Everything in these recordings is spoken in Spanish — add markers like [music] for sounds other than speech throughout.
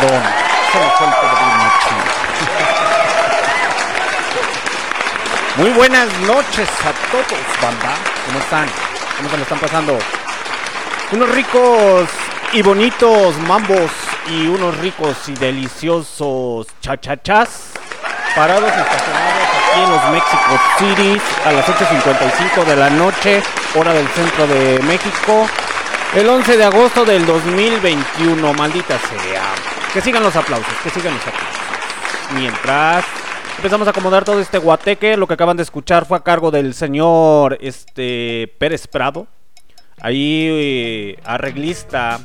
Perdón, Muy buenas noches a todos, banda. ¿Cómo están? ¿Cómo se lo están pasando? Unos ricos y bonitos mambos y unos ricos y deliciosos chachachas parados estacionados aquí en los Mexico Cities a las 8.55 de la noche, hora del centro de México, el 11 de agosto del 2021, maldita sea. Que sigan los aplausos, que sigan los aplausos. Mientras empezamos a acomodar todo este guateque, lo que acaban de escuchar fue a cargo del señor este Pérez Prado. Ahí eh, arreglista,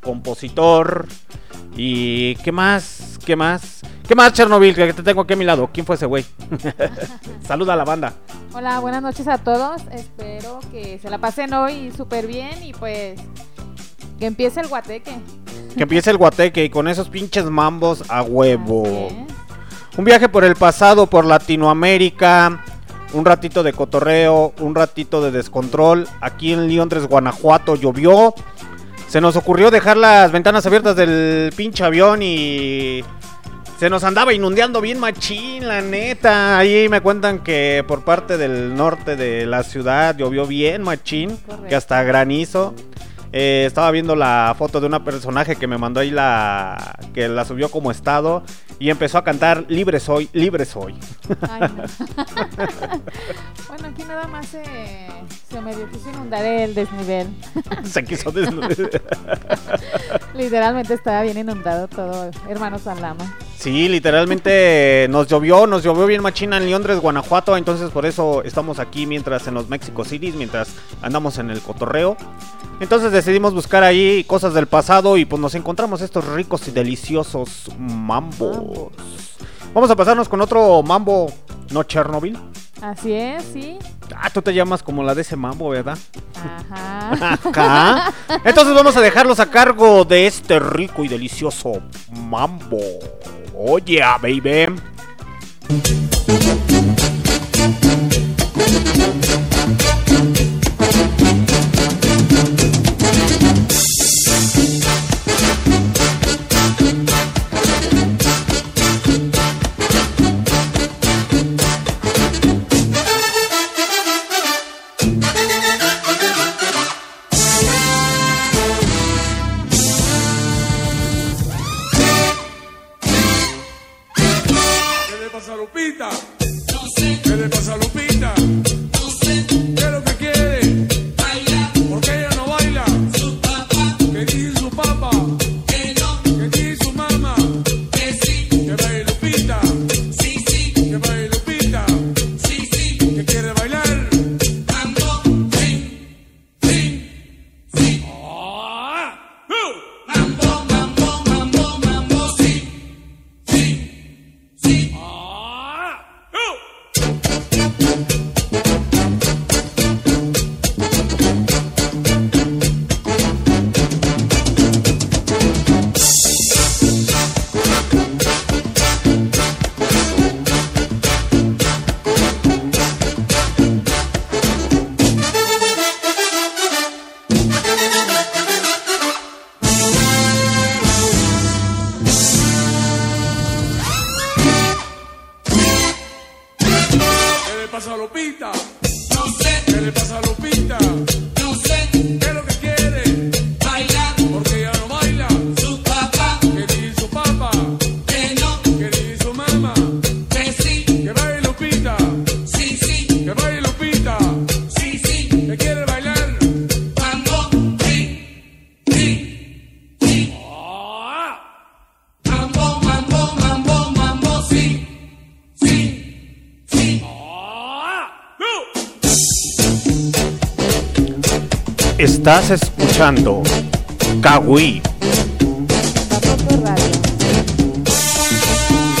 compositor y qué más, qué más, qué más Chernobyl que te tengo aquí a mi lado. ¿Quién fue ese güey? [laughs] Saluda a la banda. Hola, buenas noches a todos. Espero que se la pasen hoy súper bien y pues que empiece el guateque. Que empiece el guateque y con esos pinches mambos a huevo. Un viaje por el pasado, por Latinoamérica un ratito de cotorreo, un ratito de descontrol. Aquí en Londres, Guanajuato, llovió. Se nos ocurrió dejar las ventanas abiertas del pinche avión y se nos andaba inundando bien machín, la neta. Ahí me cuentan que por parte del norte de la ciudad llovió bien machín, que hasta granizo. Eh, estaba viendo la foto de una personaje que me mandó ahí la. que la subió como estado. Y empezó a cantar Libre soy, libre soy. [laughs] bueno, aquí nada más se, se medio quiso inundar el desnivel. [laughs] se quiso desnudar. [laughs] Literalmente estaba bien inundado todo, hermano Salama. Sí, literalmente [laughs] nos llovió, nos llovió bien machina en Londres, Guanajuato, entonces por eso estamos aquí mientras en los Mexico Cities, mientras andamos en el cotorreo. Entonces decidimos buscar ahí cosas del pasado y pues nos encontramos estos ricos y deliciosos mambos. Vamos a pasarnos con otro mambo, ¿no Chernobyl? Así es, sí. Ah, tú te llamas como la de ese mambo, ¿verdad? Ajá. Ajá. [laughs] Entonces vamos a dejarlos a cargo de este rico y delicioso mambo. Oye, baby. Estás escuchando Kawi.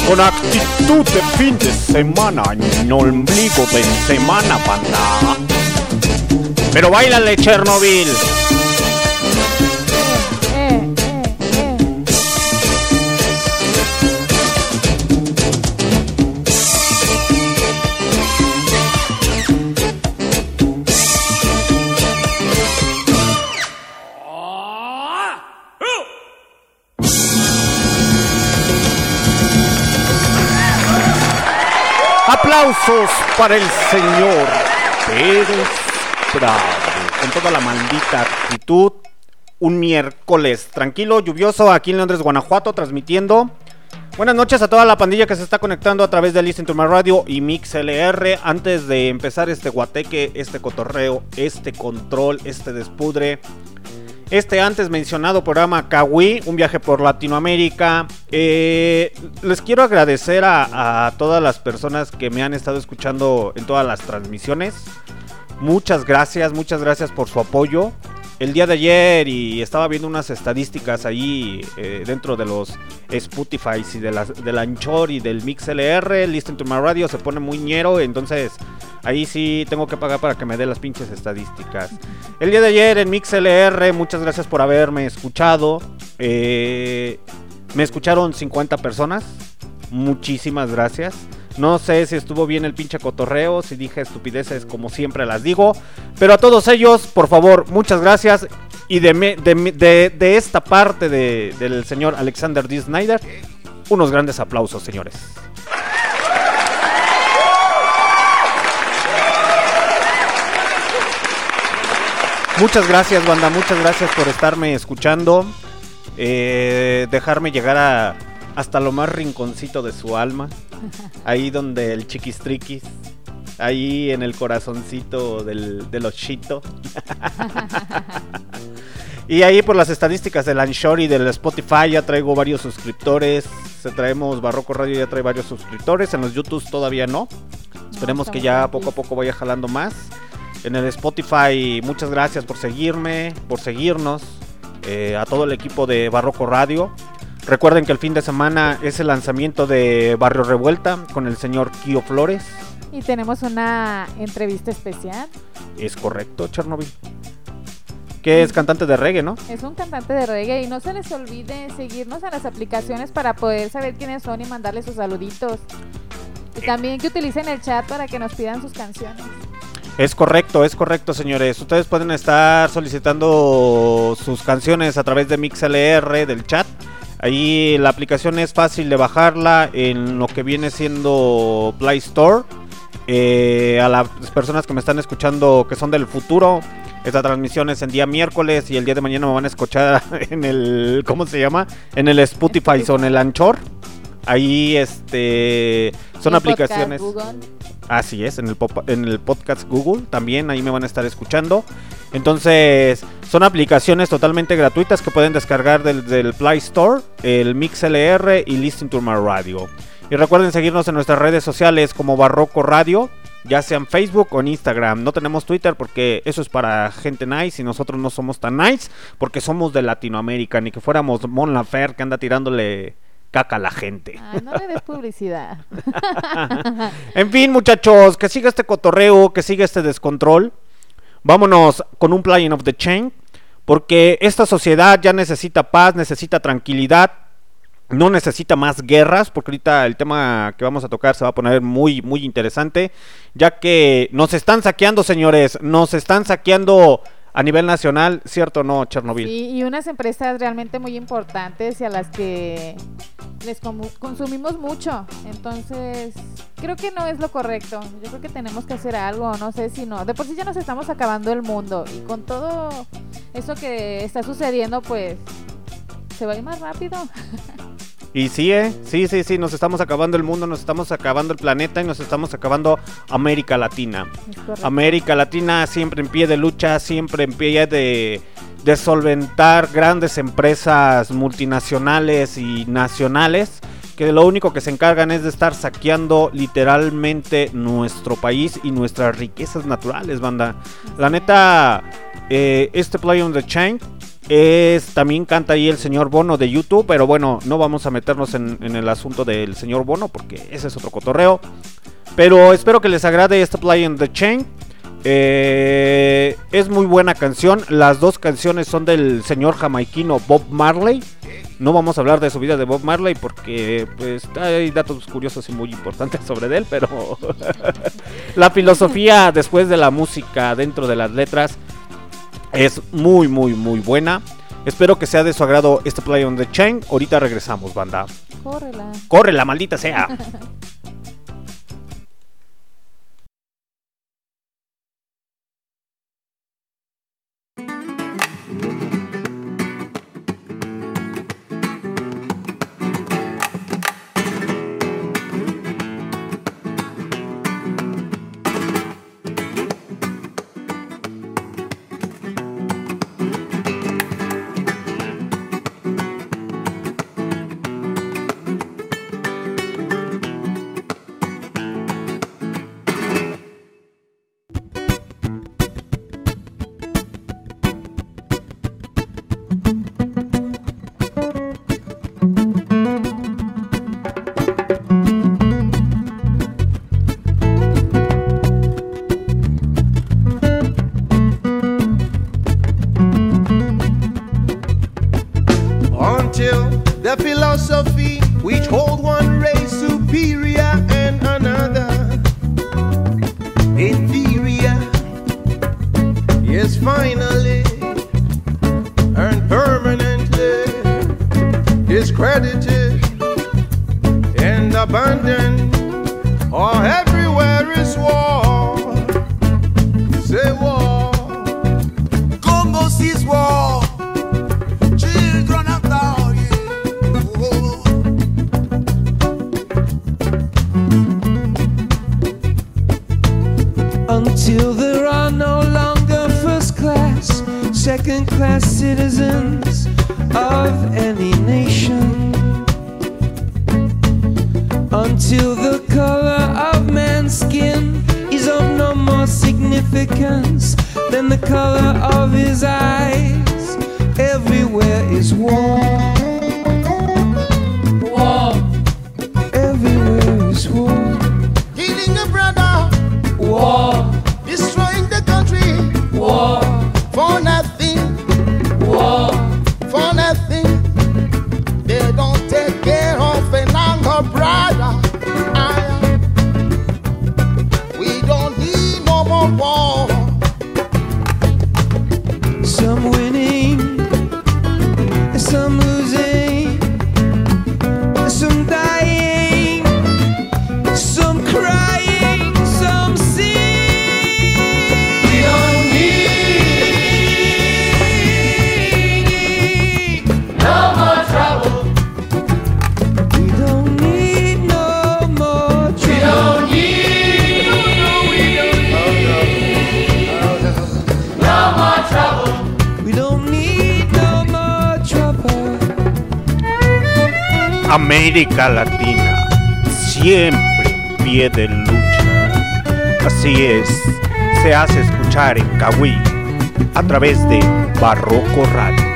Con actitud de fin de semana en ombligo de semana, banda. Pero bailale, Chernobyl. Aplausos para el señor Pérez Bravo. Con toda la maldita actitud. Un miércoles tranquilo, lluvioso aquí en Londres, Guanajuato, transmitiendo. Buenas noches a toda la pandilla que se está conectando a través de Listen to My Radio y Mix LR. Antes de empezar este guateque, este cotorreo, este control, este despudre, este antes mencionado programa Kawi, un viaje por Latinoamérica. Eh, les quiero agradecer a, a, todas las personas que me han estado escuchando en todas las transmisiones. Muchas gracias, muchas gracias por su apoyo. El día de ayer y estaba viendo unas estadísticas ahí eh, dentro de los Spotify y de la, del Anchor y del MixLR. Listen to my radio se pone muy ñero, entonces ahí sí tengo que pagar para que me dé las pinches estadísticas. El día de ayer en MixLR, muchas gracias por haberme escuchado. Eh, me escucharon 50 personas. Muchísimas gracias. No sé si estuvo bien el pinche cotorreo, si dije estupideces como siempre las digo. Pero a todos ellos, por favor, muchas gracias. Y de, de, esta parte del señor Alexander D. Snyder, unos grandes aplausos, señores. Muchas gracias, banda. Muchas gracias por estarme escuchando. Eh, dejarme llegar a, hasta lo más rinconcito de su alma. Ahí donde el chiquistriquis. Ahí en el corazoncito del, del ochito. [laughs] y ahí por las estadísticas del Anshore y del Spotify ya traigo varios suscriptores. Se traemos Barroco Radio ya trae varios suscriptores. En los YouTube todavía no. Esperemos que ya poco a poco vaya jalando más. En el Spotify, muchas gracias por seguirme, por seguirnos. Eh, a todo el equipo de Barroco Radio. Recuerden que el fin de semana es el lanzamiento de Barrio Revuelta con el señor Kio Flores. Y tenemos una entrevista especial. Es correcto, Chernobyl. Que es cantante de reggae, ¿no? Es un cantante de reggae y no se les olvide seguirnos en las aplicaciones para poder saber quiénes son y mandarles sus saluditos. Y también que utilicen el chat para que nos pidan sus canciones. Es correcto, es correcto, señores. Ustedes pueden estar solicitando sus canciones a través de MixLR del chat. Ahí la aplicación es fácil de bajarla en lo que viene siendo Play Store. Eh, a las personas que me están escuchando que son del futuro, esta transmisión es en día miércoles y el día de mañana me van a escuchar [laughs] en el, ¿cómo se llama? En el Spotify o en el Anchor. Ahí este son aplicaciones. Así es, en el, en el podcast Google también, ahí me van a estar escuchando. Entonces, son aplicaciones totalmente gratuitas que pueden descargar del, del Play Store, el MixLR y Listen to My Radio. Y recuerden seguirnos en nuestras redes sociales como Barroco Radio, ya sea en Facebook o en Instagram. No tenemos Twitter porque eso es para gente nice y nosotros no somos tan nice porque somos de Latinoamérica, ni que fuéramos Mon Lafer que anda tirándole caca la gente. Ay, no le des publicidad. [laughs] en fin, muchachos, que siga este cotorreo, que siga este descontrol. Vámonos con un playing of the chain, porque esta sociedad ya necesita paz, necesita tranquilidad, no necesita más guerras, porque ahorita el tema que vamos a tocar se va a poner muy, muy interesante, ya que nos están saqueando, señores, nos están saqueando a nivel nacional, ¿cierto o no, Chernobyl? Y unas empresas realmente muy importantes y a las que les consumimos mucho. Entonces, creo que no es lo correcto. Yo creo que tenemos que hacer algo, no sé si no. De por sí ya nos estamos acabando el mundo y con todo eso que está sucediendo, pues se va a ir más rápido. [laughs] Y sí, ¿eh? Sí, sí, sí, nos estamos acabando el mundo, nos estamos acabando el planeta y nos estamos acabando América Latina. América Latina siempre en pie de lucha, siempre en pie de, de solventar grandes empresas multinacionales y nacionales que lo único que se encargan es de estar saqueando literalmente nuestro país y nuestras riquezas naturales, banda. La neta, eh, este Play on the Chain es, también canta ahí el señor Bono de YouTube, pero bueno, no vamos a meternos en, el asunto del señor Bono porque ese es otro cotorreo. Pero espero que les agrade este Play in the Chain. Eh, es muy buena canción. Las dos canciones son del señor jamaiquino Bob Marley. No vamos a hablar de su vida de Bob Marley porque pues hay datos curiosos y muy importantes sobre él, pero [laughs] la filosofía después de la música dentro de las letras es muy, muy, muy buena. Espero que sea de su agrado este Play on the Chain. Ahorita regresamos, banda. Córrela. Córrela, maldita sea. [laughs] América Latina, siempre en pie de lucha. Así es, se hace escuchar en Cahuí a través de Barroco Radio.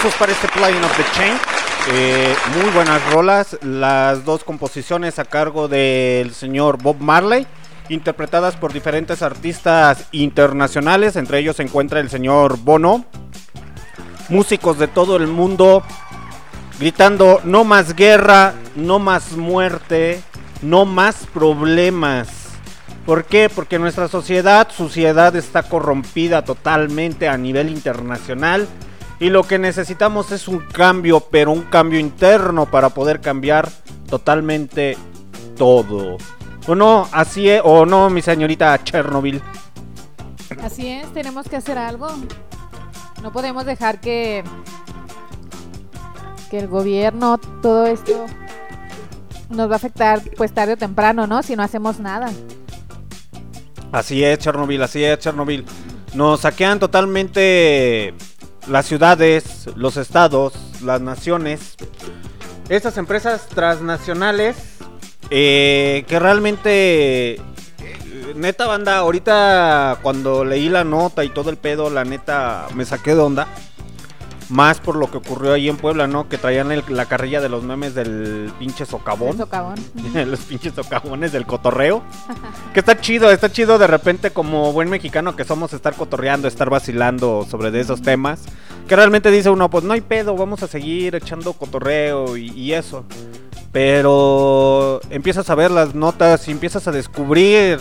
Aplausos para este Playing of the Chain. Eh, muy buenas rolas, las dos composiciones a cargo del señor Bob Marley, interpretadas por diferentes artistas internacionales, entre ellos se encuentra el señor Bono, músicos de todo el mundo gritando no más guerra, no más muerte, no más problemas. ¿Por qué? Porque nuestra sociedad, sociedad está corrompida totalmente a nivel internacional y lo que necesitamos es un cambio, pero un cambio interno para poder cambiar totalmente todo. ¿O no? Así es, o no, mi señorita Chernobyl. Así es, tenemos que hacer algo. No podemos dejar que que el gobierno, todo esto nos va a afectar pues tarde o temprano, ¿no? Si no hacemos nada. Así es, Chernobyl, así es, Chernobyl. Nos saquean totalmente las ciudades, los estados, las naciones. Estas empresas transnacionales eh, que realmente, eh, neta banda, ahorita cuando leí la nota y todo el pedo, la neta me saqué de onda. Más por lo que ocurrió ahí en Puebla, ¿no? Que traían el- la carrilla de los memes del pinche socavón. El socavón. [laughs] los pinches socavones del cotorreo. Que está chido, está chido de repente como buen mexicano que somos estar cotorreando, estar vacilando sobre de esos temas. Que realmente dice uno, pues no hay pedo, vamos a seguir echando cotorreo y, y eso. Pero empiezas a ver las notas y empiezas a descubrir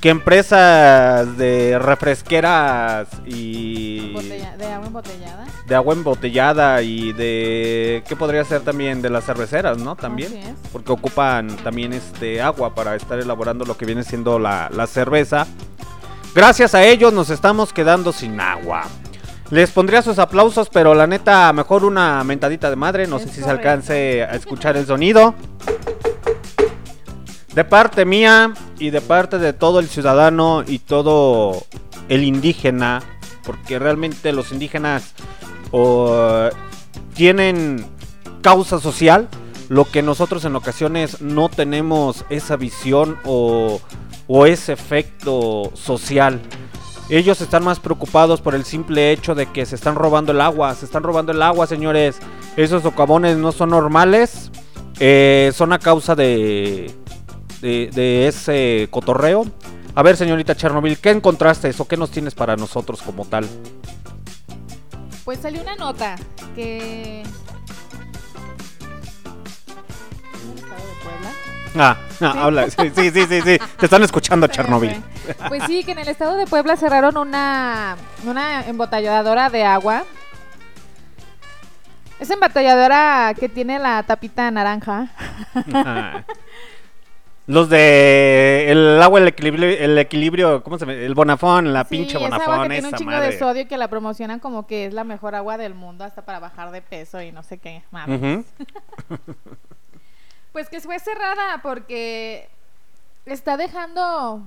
que empresas de refresqueras y Botella- de agua embotellada. de agua embotellada y de qué podría ser también de las cerveceras, ¿no? También Así es. porque ocupan también este agua para estar elaborando lo que viene siendo la, la cerveza. Gracias a ellos nos estamos quedando sin agua. Les pondría sus aplausos, pero la neta, mejor una mentadita de madre. No Es sé si se alcance a escuchar el sonido. De parte mía y de parte de todo el ciudadano y todo el indígena, porque realmente los indígenas tienen causa social, lo que nosotros en ocasiones no tenemos esa visión o, o ese efecto social. Ellos están más preocupados por el simple hecho de que se están robando el agua. Se están robando el agua, señores. Esos socavones no son normales. eh, son a causa de, de, de ese cotorreo. A ver, señorita Chernobyl, ¿qué encontraste o qué nos tienes para nosotros como tal? Pues salió una nota que... ¿En el estado de Puebla? Ah, ah, habla. Sí, sí, sí, sí, sí. Te están escuchando, Chernobyl. Pues sí, que en el estado de Puebla cerraron una, una embotelladora de agua. Esa embotelladora que tiene la tapita naranja. Ajá. Los de el agua, el equilibrio, el equilibrio, ¿cómo se llama? El bonafón, la Sí, pinche esa agua bonafón, que tiene un esa chingo madre. de sodio y que la promocionan como que es la mejor agua del mundo hasta para bajar de peso y no sé qué más. [laughs] Pues que fue cerrada porque está dejando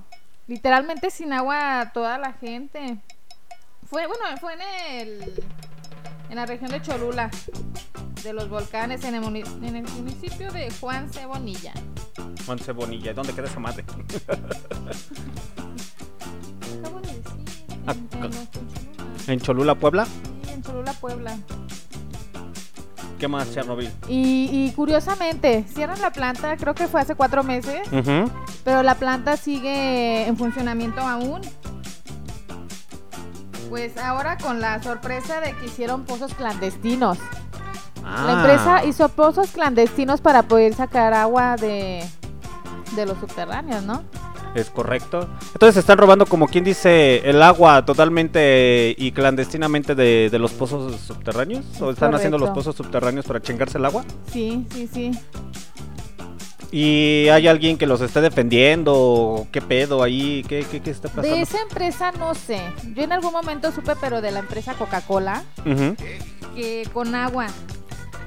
literalmente sin agua a toda la gente. Fue, bueno, fue en el en la región de Cholula, de los volcanes, en el, en el municipio de Juan Cebonilla. Monse Bonilla, ¿dónde queda esa madre? Acabo de decir, en, Cholula. En Cholula, Puebla. Sí, en Cholula, Puebla. ¿Qué más, Chernobyl? Y, y curiosamente, cierran la planta, creo que fue hace cuatro meses, pero la planta sigue en funcionamiento aún. Pues ahora con la sorpresa de que hicieron pozos clandestinos. La Ah. empresa hizo pozos clandestinos para poder sacar agua de, de los subterráneos, ¿no? Es correcto. Entonces están robando, como quien dice, el agua totalmente y clandestinamente de, de los pozos subterráneos. ¿O están haciendo los pozos subterráneos para chingarse el agua? Sí, sí, sí. ¿Y hay alguien que los esté defendiendo? ¿O ¿Qué pedo ahí? ¿Qué, qué, qué está pasando? De esa empresa no sé. Yo en algún momento supe, pero de la empresa Coca-Cola, que con agua,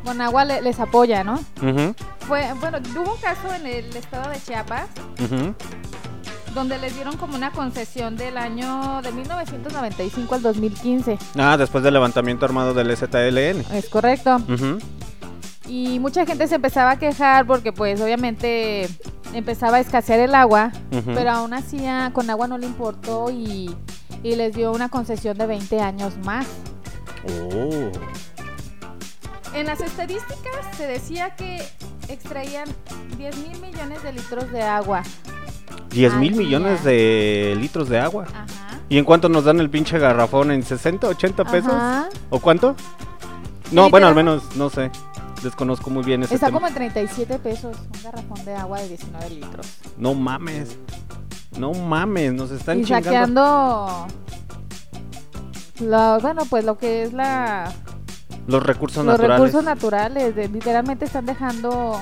con agua le- les apoya, ¿no? Fue, bueno, hubo un caso en el estado de Chiapas ujú. donde les dieron como una concesión del año de 1995 al 2015. Ah, después del levantamiento armado del ZLN. Es correcto. Y mucha gente se empezaba a quejar porque pues obviamente empezaba a escasear el agua, pero aún así ah, con agua no le importó y, y les dio una concesión de 20 años más. Oh. En las estadísticas se decía que extraían 10 mil millones de litros de agua. 10 mil millones de litros de agua. Ajá. ¿Y en cuánto nos dan el pinche garrafón? ¿En 60, 80 pesos? Ajá. ¿O cuánto? No, bueno, al menos, no sé. Desconozco muy bien ese Está tema. como en 37 pesos un garrafón de agua de 19 litros. No mames. No mames, nos están y chingando. saqueando lo, bueno, pues lo que es la Los recursos los naturales. recursos naturales, de- literalmente están dejando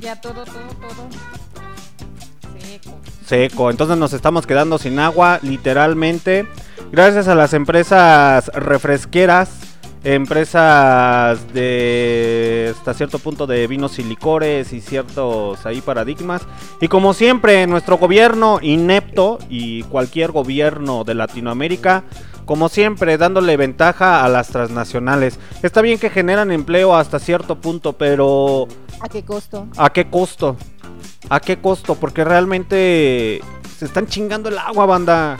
ya todo, todo, todo seco. Seco. Entonces nos estamos quedando sin agua, literalmente. Gracias a las empresas refresqueras empresas de hasta cierto punto de vinos y licores y ciertos ahí paradigmas. Y como siempre, nuestro gobierno inepto y cualquier gobierno de Latinoamérica, como siempre, dándole ventaja a las transnacionales. Está bien que generan empleo hasta cierto punto, pero ¿A qué costo? ¿a qué costo? ¿A qué costo? Porque realmente se están chingando el agua, banda.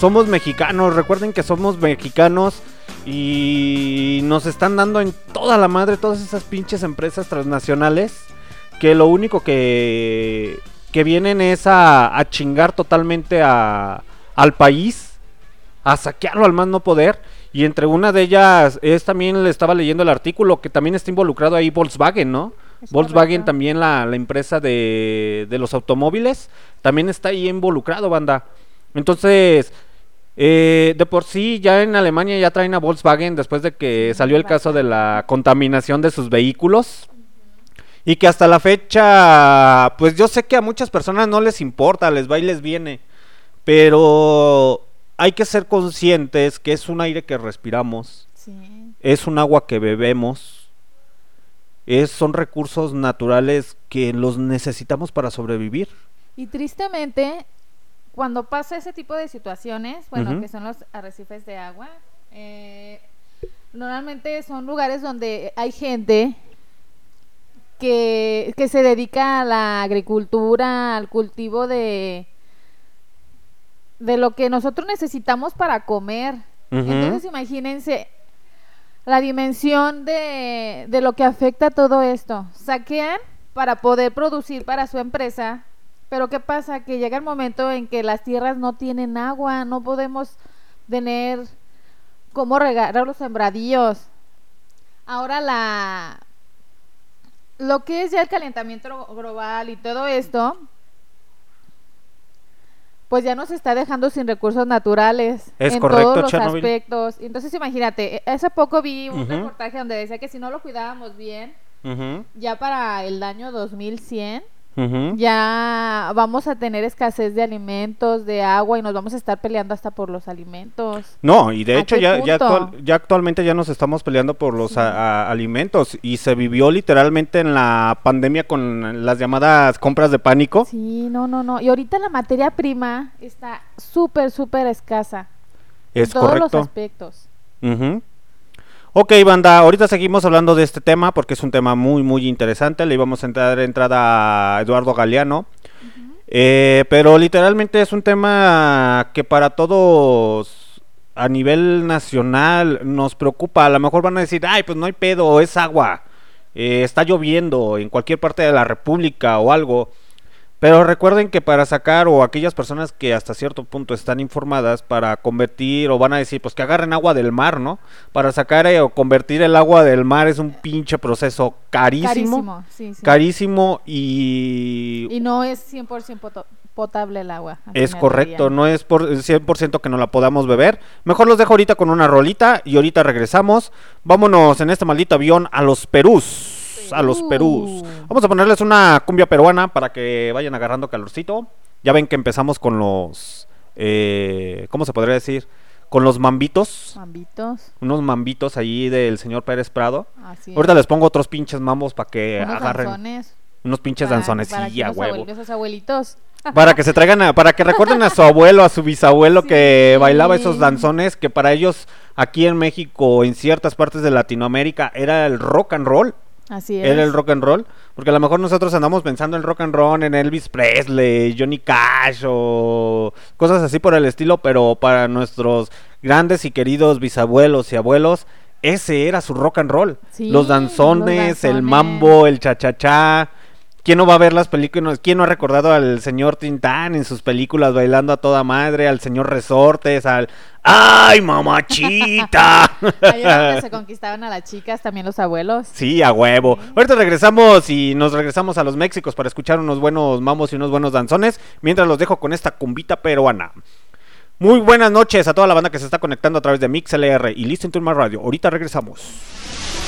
Somos mexicanos, recuerden que somos mexicanos y nos están dando en toda la madre todas esas pinches empresas transnacionales que lo único que, que vienen es a, a chingar totalmente a, al país, a saquearlo al más no poder. Y entre una de ellas es también, le estaba leyendo el artículo, que también está involucrado ahí Volkswagen, ¿no? Es Volkswagen correcto. también, la, la empresa de, de los automóviles, también está ahí involucrado, banda. Entonces, eh, de por sí, ya en Alemania ya traen a Volkswagen después de que salió el caso de la contaminación de sus vehículos. Y que hasta la fecha, pues yo sé que a muchas personas no les importa, les va y les viene. Pero hay que ser conscientes que es un aire que respiramos, Sí. es un agua que bebemos, es, son recursos naturales que los necesitamos para sobrevivir. Y tristemente, cuando pasa ese tipo de situaciones, bueno, que son los arrecifes de agua, eh, normalmente son lugares donde hay gente que, que se dedica a la agricultura, al cultivo de, de lo que nosotros necesitamos para comer. Entonces imagínense la dimensión de, de lo que afecta todo esto. Saquean para poder producir para su empresa, pero ¿qué pasa? Que llega el momento en que las tierras no tienen agua, no podemos tener cómo regar los sembradíos. Ahora la lo que es ya el calentamiento glo- global y todo esto, pues ya nos está dejando sin recursos naturales Es en correcto, todos los Chernobyl. aspectos. Entonces imagínate, e- hace poco vi un reportaje donde decía que si no lo cuidábamos bien, ya para el año 2100 ya vamos a tener escasez de alimentos, de agua y nos vamos a estar peleando hasta por los alimentos. No, y de ¿A hecho ya, ya, punto? actual- ya actualmente ya nos estamos peleando por los Sí. a- a- alimentos y se vivió literalmente en la pandemia con las llamadas compras de pánico. Sí, no, no, no. Y ahorita la materia prima está súper, súper escasa. es en todos los aspectos. Ujú. Ok, banda, ahorita seguimos hablando de este tema porque es un tema muy, muy interesante. Le íbamos a dar entrada a Eduardo Galeano. Eh, pero literalmente es un tema que para todos a nivel nacional nos preocupa. A lo mejor van a decir, ay, pues no hay pedo, es agua. eh, está lloviendo en cualquier parte de la República o algo. Pero recuerden que para sacar o aquellas personas que hasta cierto punto están informadas para convertir o van a decir pues que agarren agua del mar, ¿no? Para sacar eh, o convertir el agua del mar es un pinche proceso carísimo. Carísimo, sí, sí. Carísimo y, Y no es 100% poto- potable el agua. es correcto, no es por 100% que no la podamos beber. Mejor los dejo ahorita con una rolita y ahorita regresamos. Vámonos en este maldito avión a los Perús. A los Perús. Perú. Vamos a ponerles una cumbia peruana para que vayan agarrando calorcito. Ya ven que empezamos con los... eh, ¿Cómo se podría decir? Con los mambitos. Mambitos. Unos mambitos ahí del señor Pérez Prado. Así Ahorita es. les pongo otros pinches mambos para que Unos agarren danzones unos pinches para- danzones. para Sí, a huevo. esos abuelitos. [laughs] Para que se traigan, a- para que recuerden a su abuelo, a su bisabuelo que bailaba esos danzones, que para ellos aquí en México, en ciertas partes de Latinoamérica, era el rock and roll. Así es. Era el rock and roll. Porque a lo mejor nosotros andamos pensando en rock and roll, en Elvis Presley, Johnny Cash o cosas así por el estilo, pero para nuestros grandes y queridos bisabuelos y abuelos, ese era su rock and roll. Sí, los danzones, los el danzones. mambo, el cha-cha-cha. ¿Quién no va a ver las películas? ¿Quién no ha recordado al señor Tintán en sus películas bailando a toda madre? Al señor Resortes, al... ¡Ay, mamachita! [laughs] Ahí donde se conquistaban a las chicas, también los abuelos. Sí, a huevo. Ahorita regresamos y nos regresamos a los Méxicos para escuchar unos buenos mamos y unos buenos danzones. Mientras los dejo con esta cumbita peruana. Muy buenas noches a toda la banda que se está conectando a través de MixLR y Listen to My Radio. Ahorita regresamos.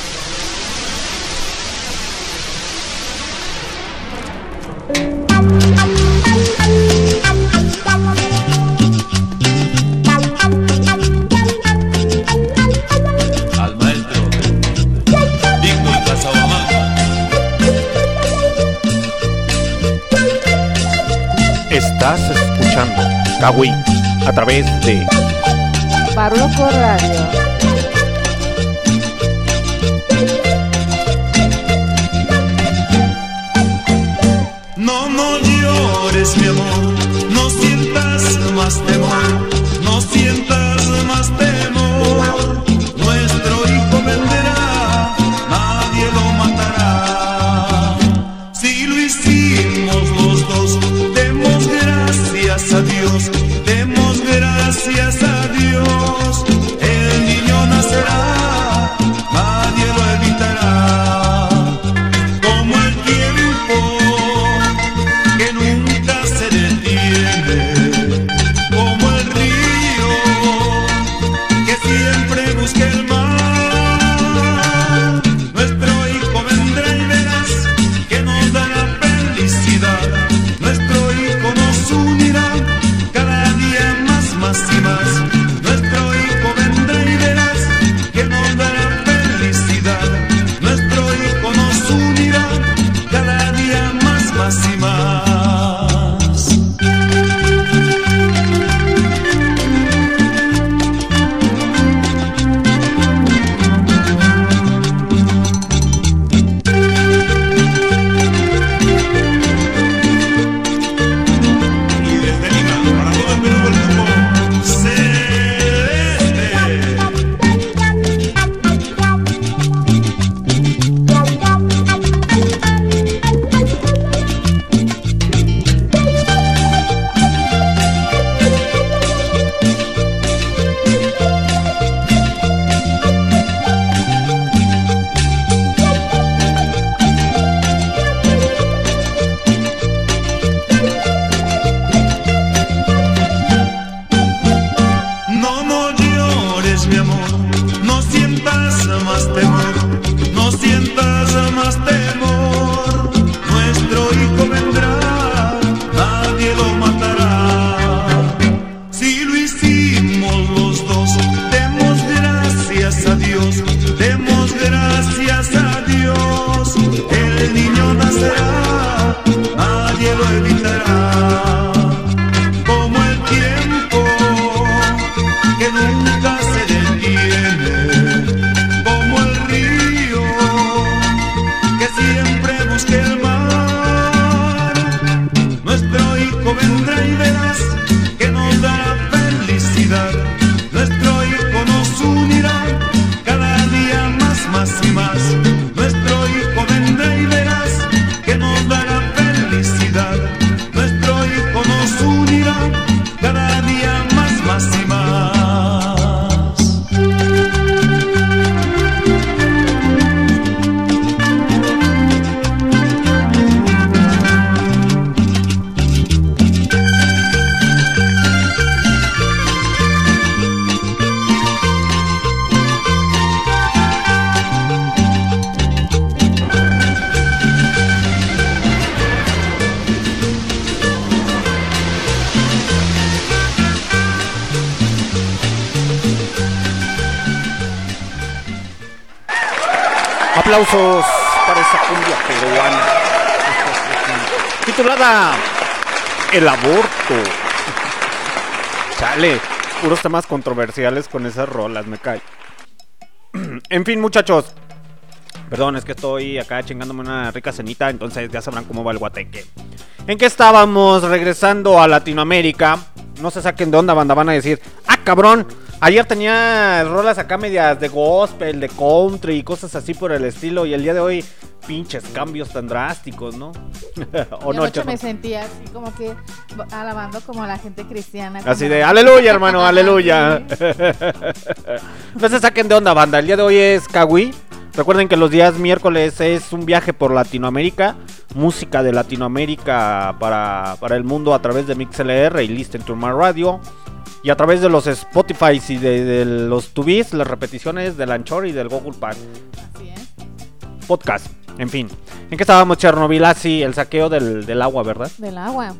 Kawi a través de Paro Loco Radio. No, no llores, mi amor, no sientas más temor, con esas rolas, me cae. [clears throat] en fin, muchachos. Perdón, es que estoy acá chingándome una rica cenita, entonces ya sabrán cómo va el guateque. ¿En qué estábamos? Regresando a Latinoamérica. No se saquen de onda, banda. Van a decir, ah, cabrón. Ayer tenía rolas acá medias de gospel, de country y cosas así por el estilo. Y el día de hoy, pinches cambios tan drásticos, ¿no? [laughs] ¿O Yo no, Chema? me sentía así como que alabando como a la gente cristiana. Así de, aleluya, hermano, [laughs] aleluya. [laughs] No se saquen de onda, banda. El día de hoy es Kawi. Recuerden que los días miércoles es un viaje por Latinoamérica. Música de Latinoamérica para, para el mundo a través de MixLR y Listen to My Radio. Y a través de los Spotify y de, de los Tubis, las repeticiones del Anchor y del Google Pack. Así es. Podcast. En fin. ¿En qué estábamos, Chernobyl? Ah, sí, el saqueo del, del agua, ¿verdad? Del agua.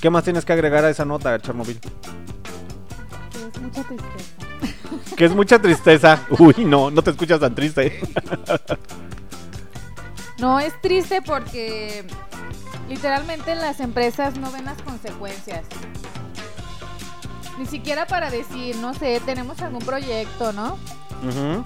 ¿Qué más tienes que agregar a esa nota, Chernobyl? que Es mucha tristeza. Que es mucha tristeza. [laughs] Uy, no, no te escuchas tan triste. No, es triste porque Literalmente las empresas no ven las consecuencias. Ni siquiera para decir, no sé, tenemos algún proyecto, ¿no? Un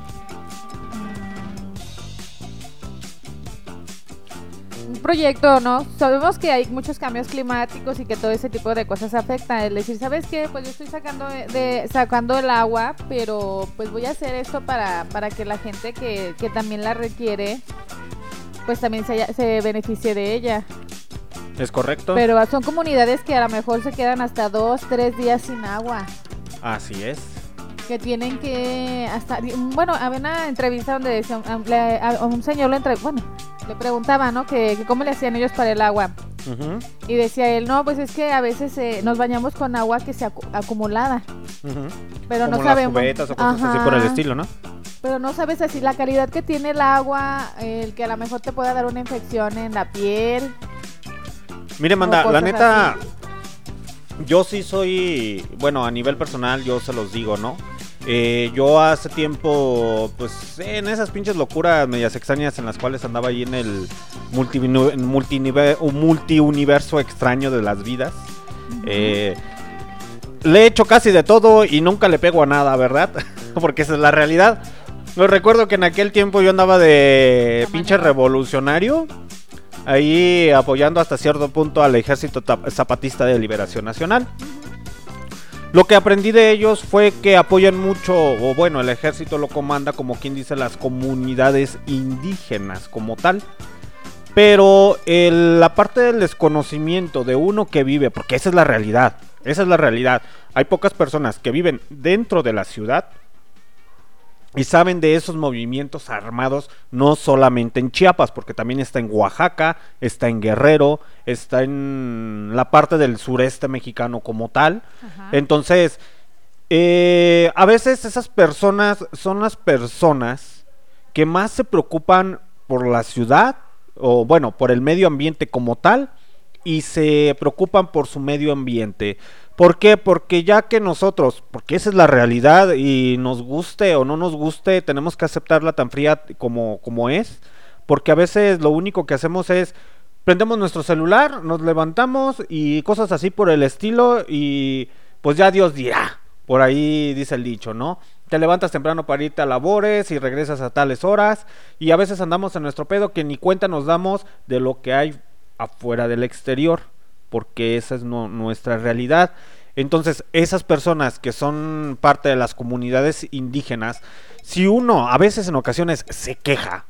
proyecto, ¿no? Sabemos que hay muchos cambios climáticos y que todo ese tipo de cosas afecta. Es decir, ¿sabes qué? Pues yo estoy sacando de, sacando el agua, pero pues voy a hacer esto para, para que la gente que, que también la requiere, pues también se, se beneficie de ella. Es correcto. Pero son comunidades que a lo mejor se quedan hasta dos, tres días sin agua. Así es. Que tienen que hasta bueno, había una entrevista donde decía, a un señor le entre- bueno, le preguntaba, ¿no? Que, que cómo le hacían ellos para el agua. Y decía él, no, pues es que a veces eh, nos bañamos con agua que se acu- acumulada, pero Como no las sabemos. cubetas o cosas así por el estilo, ¿no? Pero no sabes así la calidad que tiene el agua, el que a lo mejor te pueda dar una infección en la piel. Mire, manda, la neta, yo sí soy, bueno, a nivel personal, yo se los digo, ¿no? Eh, yo hace tiempo, pues, en esas pinches locuras medias extrañas en las cuales andaba ahí en el multiuniverso extraño de las vidas. eh, le he hecho casi de todo y nunca le pego a nada, ¿verdad? [laughs] Porque esa es la realidad. Lo recuerdo que en aquel tiempo yo andaba de pinche revolucionario. Ahí apoyando hasta cierto punto al ejército zapatista de liberación nacional. Lo que aprendí de ellos fue que apoyan mucho, o bueno, el ejército lo comanda como quien dice las comunidades indígenas como tal. Pero la parte del desconocimiento de uno que vive, porque esa es la realidad, esa es la realidad. Hay pocas personas que viven dentro de la ciudad y saben de esos movimientos armados, no solamente en Chiapas, porque también está en Oaxaca, está en Guerrero, está en la parte del sureste mexicano como tal. Ajá. Entonces, eh, a veces esas personas son las personas que más se preocupan por la ciudad, o bueno, por el medio ambiente como tal, y se preocupan por su medio ambiente. ¿Por qué? Porque ya que nosotros, porque esa es la realidad y nos guste o no nos guste, tenemos que aceptarla tan fría como, como es, porque a veces lo único que hacemos es prendemos nuestro celular, nos levantamos y cosas así por el estilo y pues ya Dios dirá. Por ahí dice el dicho, ¿no? Te levantas temprano para irte a labores y regresas a tales horas y a veces andamos en nuestro pedo que ni cuenta nos damos de lo que hay afuera del exterior, porque esa es nuestra realidad. Entonces, esas personas que son parte de las comunidades indígenas, si uno a veces en ocasiones se queja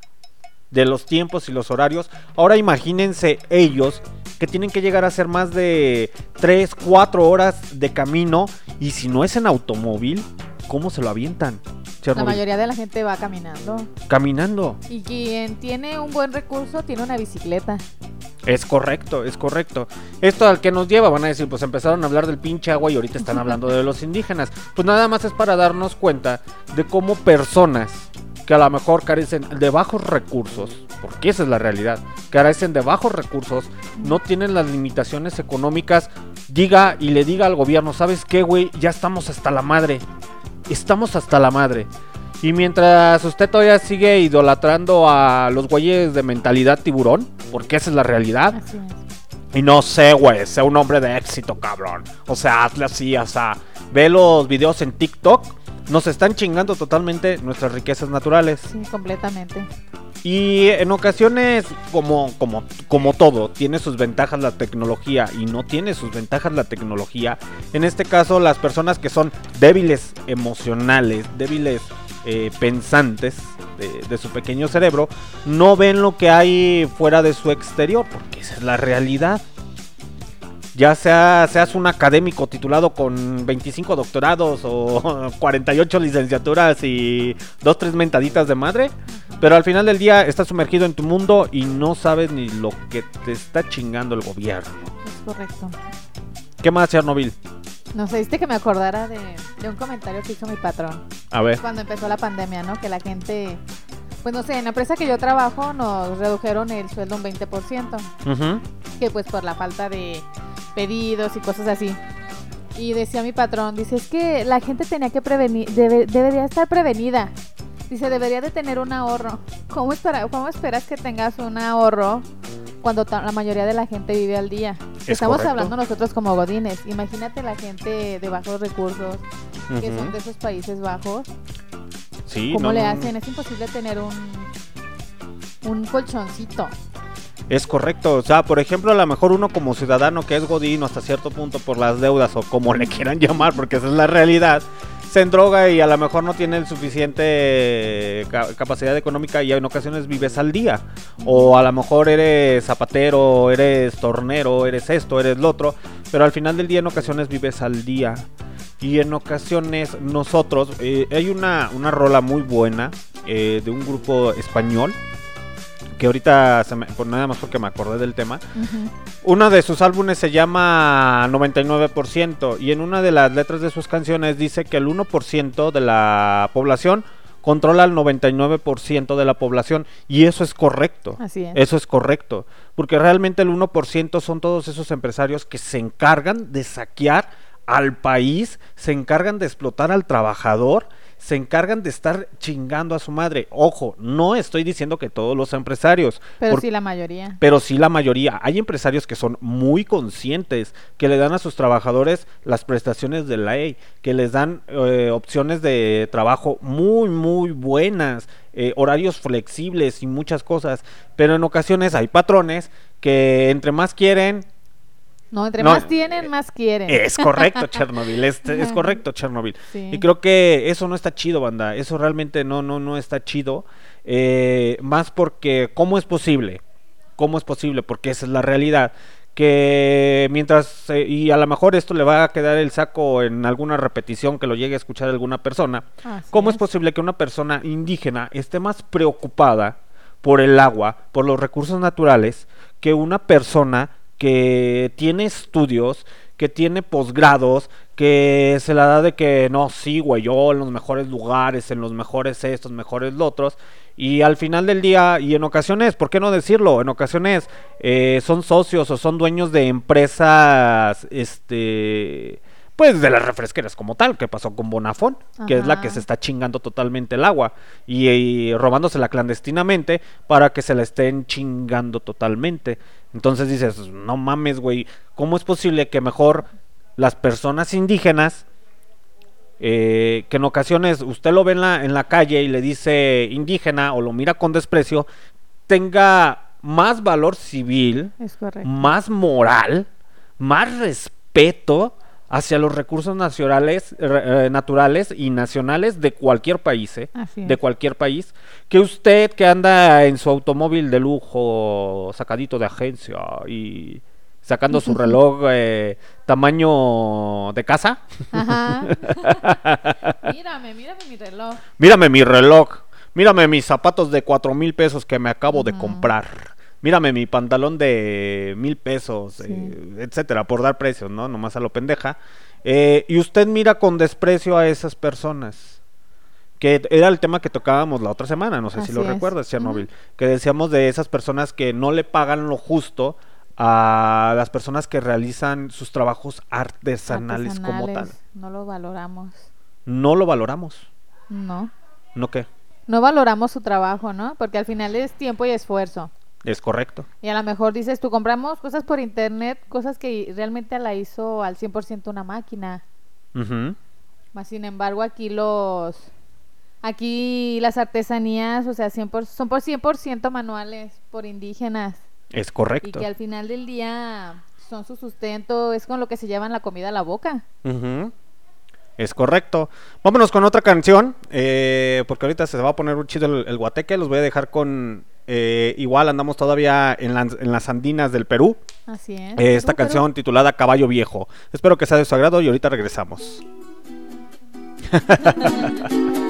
de los tiempos y los horarios. Ahora imagínense ellos que tienen que llegar a hacer más de 3, 4 horas de camino y si no es en automóvil, ¿cómo se lo avientan? La mayoría de la gente va caminando. Caminando. Y quien tiene un buen recurso tiene una bicicleta. Es correcto, es correcto. Esto al que nos lleva, van a decir, pues empezaron a hablar del pinche agua y ahorita están hablando de los indígenas. Pues nada más es para darnos cuenta de cómo personas que a lo mejor carecen de bajos recursos, porque esa es la realidad, carecen de bajos recursos, no tienen las limitaciones económicas, diga y le diga al gobierno, ¿sabes qué, güey? Ya estamos hasta la madre. Estamos hasta la madre. Y mientras usted todavía sigue idolatrando a los güeyes de mentalidad tiburón, porque esa es la realidad, Así es. y no sé, güey, sea un hombre de éxito, cabrón. O sea, hazle así, o sea, ve los videos en TikTok. Nos están chingando totalmente nuestras riquezas naturales. Sí, completamente. Y en ocasiones, como, como, como todo, tiene sus ventajas la tecnología y no tiene sus ventajas la tecnología. En este caso, las personas que son débiles emocionales, débiles eh, pensantes de, de su pequeño cerebro, no ven lo que hay fuera de su exterior, porque esa es la realidad. Ya sea, seas un académico titulado con 25 doctorados o [laughs] 48 licenciaturas y dos, tres mentaditas de madre, pero al final del día estás sumergido en tu mundo y no sabes ni lo que te está chingando el gobierno. Es correcto. ¿Qué más, Chernobyl? No sé, viste que me acordara de, de un comentario que hizo mi patrón A ver. cuando empezó la pandemia, ¿no? Que la gente, pues no sé, en la empresa que yo trabajo nos redujeron el sueldo un 20%, Ujú. que pues por la falta de pedidos y cosas así. Y decía mi patrón, dice, es que la gente tenía que prevenir, debe- debería estar prevenida. Dice, debería de tener un ahorro. ¿Cómo, espera, ¿Cómo esperas que tengas un ahorro cuando la mayoría de la gente vive al día. Es Estamos correcto. hablando nosotros como godines. Imagínate la gente de bajos recursos, que son de esos Países Bajos. Sí, ¿Cómo no, le no, hacen? Es imposible tener un, un colchoncito. Es correcto. O sea, por ejemplo, a lo mejor uno como ciudadano que es godino hasta cierto punto por las deudas o como le quieran [laughs] llamar, porque esa es la realidad, se endroga y a lo mejor no tiene el suficiente ca- capacidad económica y en ocasiones vives al día. O a lo mejor eres zapatero, eres tornero, eres esto, eres lo otro, pero al final del día en ocasiones vives al día. Y en ocasiones nosotros, eh, hay una, una rola muy buena eh, de un grupo español que ahorita se me, por nada más porque me acordé del tema. Uno de sus álbumes se llama 99% y en una de las letras de sus canciones dice que el 1% de la población controla el 99% de la población y eso es correcto. Así es. Eso es correcto, porque realmente el 1% son todos esos empresarios que se encargan de saquear al país, se encargan de explotar al trabajador, se encargan de estar chingando a su madre. Ojo, no estoy diciendo que todos los empresarios, Pero sí la mayoría. pero sí la mayoría. Hay empresarios que son muy conscientes, que le dan a sus trabajadores las prestaciones de ley, que les dan eh, opciones de trabajo muy, muy buenas, eh, horarios flexibles y muchas cosas. Pero en ocasiones hay patrones que entre más quieren, No, entre No, más tienen, más quieren. es correcto, [laughs] Chernobyl, es, correcto, Chernobyl. Sí. Y creo que eso no está chido, banda. Eso realmente no, no, no está chido. Eh, más porque, ¿cómo es posible? ¿Cómo es posible? Porque esa es la realidad. Que mientras, eh, y a lo mejor esto le va a quedar el saco en alguna repetición que lo llegue a escuchar alguna persona. Así ¿Cómo es es. posible que una persona indígena esté más preocupada por el agua, por los recursos naturales, que una persona que tiene estudios, que tiene posgrados, que se la da de que no, sí, güey, yo en los mejores lugares, en los mejores estos, mejores los otros, y al final del día, y en ocasiones, ¿por qué no decirlo? En ocasiones eh, son socios o son dueños de empresas, este, pues de las refresqueras como tal, que pasó con Bonafón, que es la que se está chingando totalmente el agua y, y robándosela clandestinamente para que se la estén chingando totalmente. Entonces dices, no mames, güey, ¿cómo es posible que mejor las personas indígenas, eh, que en ocasiones usted lo ve en la, en la calle y le dice indígena o lo mira con desprecio, tenga más valor civil, más moral, más respeto hacia los recursos nacionales, eh, eh, naturales y nacionales de cualquier país, ¿eh? De cualquier país, que usted que anda en su automóvil de lujo, sacadito de agencia y sacando su [laughs] reloj eh, tamaño de casa, Ajá. [laughs] mírame, mírame mi reloj. Mírame mi reloj. Mírame mis zapatos de cuatro mil pesos que me acabo de comprar. Mírame mi pantalón de mil pesos, Sí. eh, etcétera, por dar precios, ¿no? Nomás a lo pendeja. Eh, y usted mira con desprecio a esas personas. Que era el tema que tocábamos la otra semana, no sé si lo es. recuerdas, Chernobyl. Que decíamos de esas personas que no le pagan lo justo a las personas que realizan sus trabajos artesanales, como tal. No lo valoramos. No lo valoramos. No. ¿No qué? No valoramos su trabajo, ¿no? Porque al final es tiempo y esfuerzo. Es correcto. Y a lo mejor dices, tú compramos cosas por internet, cosas que realmente la hizo al 100% una máquina. Más sin embargo, aquí los... Aquí las artesanías, o sea, 100%, son por 100% manuales, por indígenas. Es Y correcto. que al final del día son su sustento, es con lo que se llevan la comida a la boca. Es correcto. Vámonos con otra canción, eh, porque ahorita se va a poner un chido el, el guateque. Los voy a dejar con... eh, igual andamos todavía en las, en las andinas del Perú. Así es. Eh, esta Perú, Perú. canción titulada Caballo Viejo. Espero que sea de su agrado y ahorita regresamos. [laughs]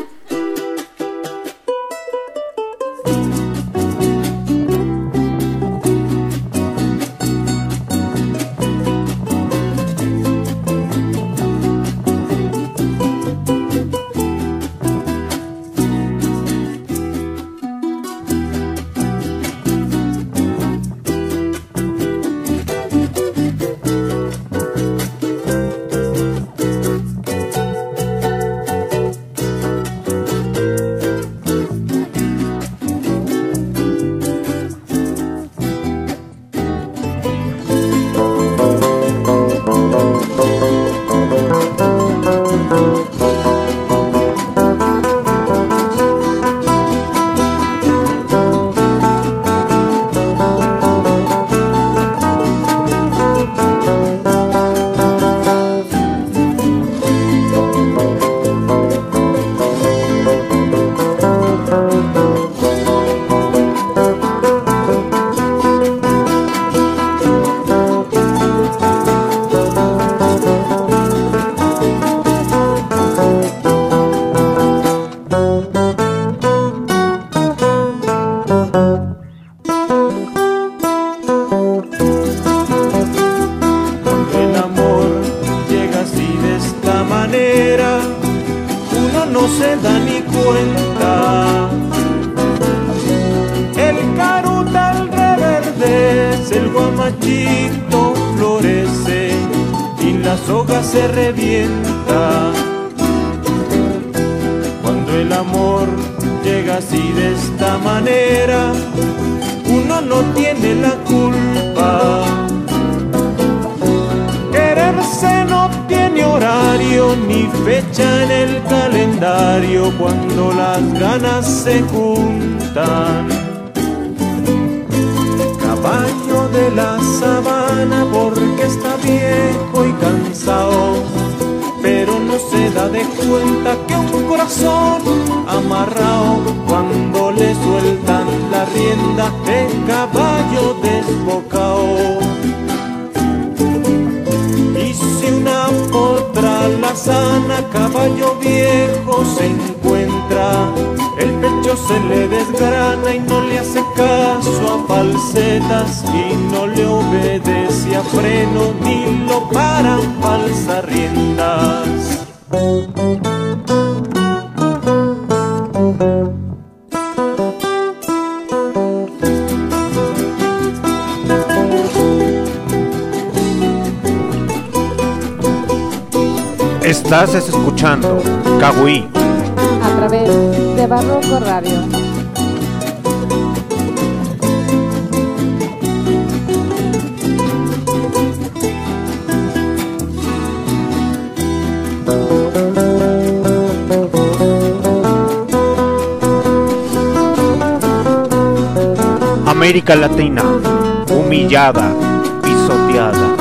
humillada, pisoteada.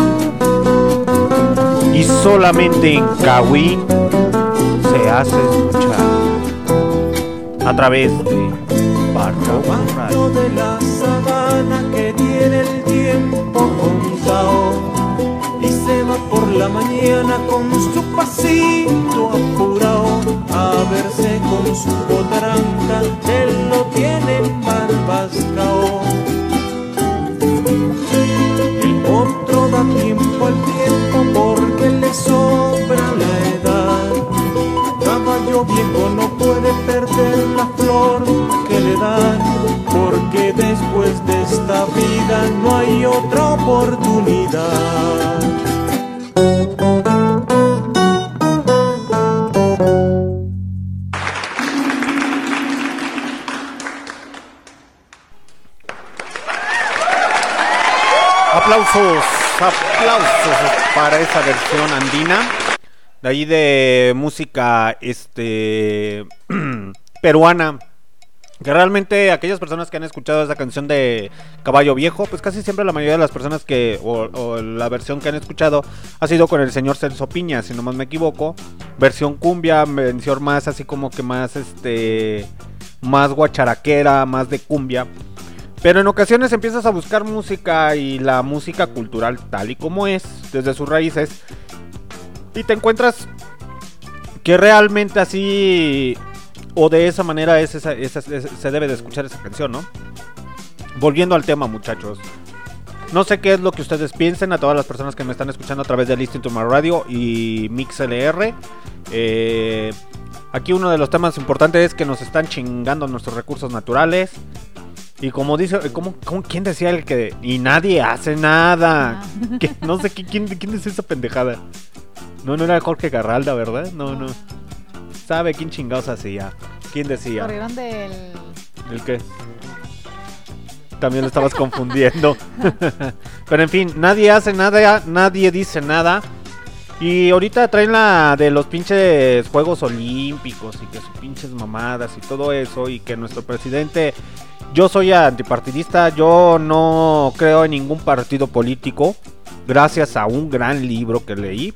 Y solamente en Kawi se hace escuchar a través de Radio. de la sabana que tiene el tiempo contado y se va por la mañana con su pasito apurado a verse con su potranca oportunidad. Aplausos, aplausos para esa versión andina. De ahí de música este [clears throat] peruana. Que realmente aquellas personas que han escuchado esa canción de Caballo Viejo, pues casi siempre la mayoría de las personas que, o, la versión que han escuchado, ha sido con el señor Celso Piña, si no más me equivoco. Versión cumbia, versión más así como que más este, más guacharaquera, más de cumbia. Pero en ocasiones empiezas a buscar música y la música cultural tal y como es, desde sus raíces, y te encuentras que realmente así o de esa manera es esa- esa- es- se debe de escuchar esa canción, ¿no? Volviendo al tema, muchachos. No sé qué es lo que ustedes piensen a todas las personas que me están escuchando a través de Listen to My Radio y MixLR. Eh, aquí uno de los temas importantes es que nos están chingando nuestros recursos naturales. Y como dice, ¿cómo, cómo- quién decía el que... Y nadie hace nada. Ah. Que no sé ¿quién, quién, quién es esa pendejada. No, no era Jorge Garralda, ¿verdad? No, no. ¿Sabe quién chingados hacía? ¿Quién decía? Corrieron del. ¿El qué? También lo estabas confundiendo. [laughs] Pero en fin, nadie hace nada, nadie dice nada. Y ahorita traen la de los pinches Juegos Olímpicos y que sus pinches mamadas y todo eso. Y que nuestro presidente, yo soy antipartidista, yo no creo en ningún partido político. Gracias a un gran libro que leí.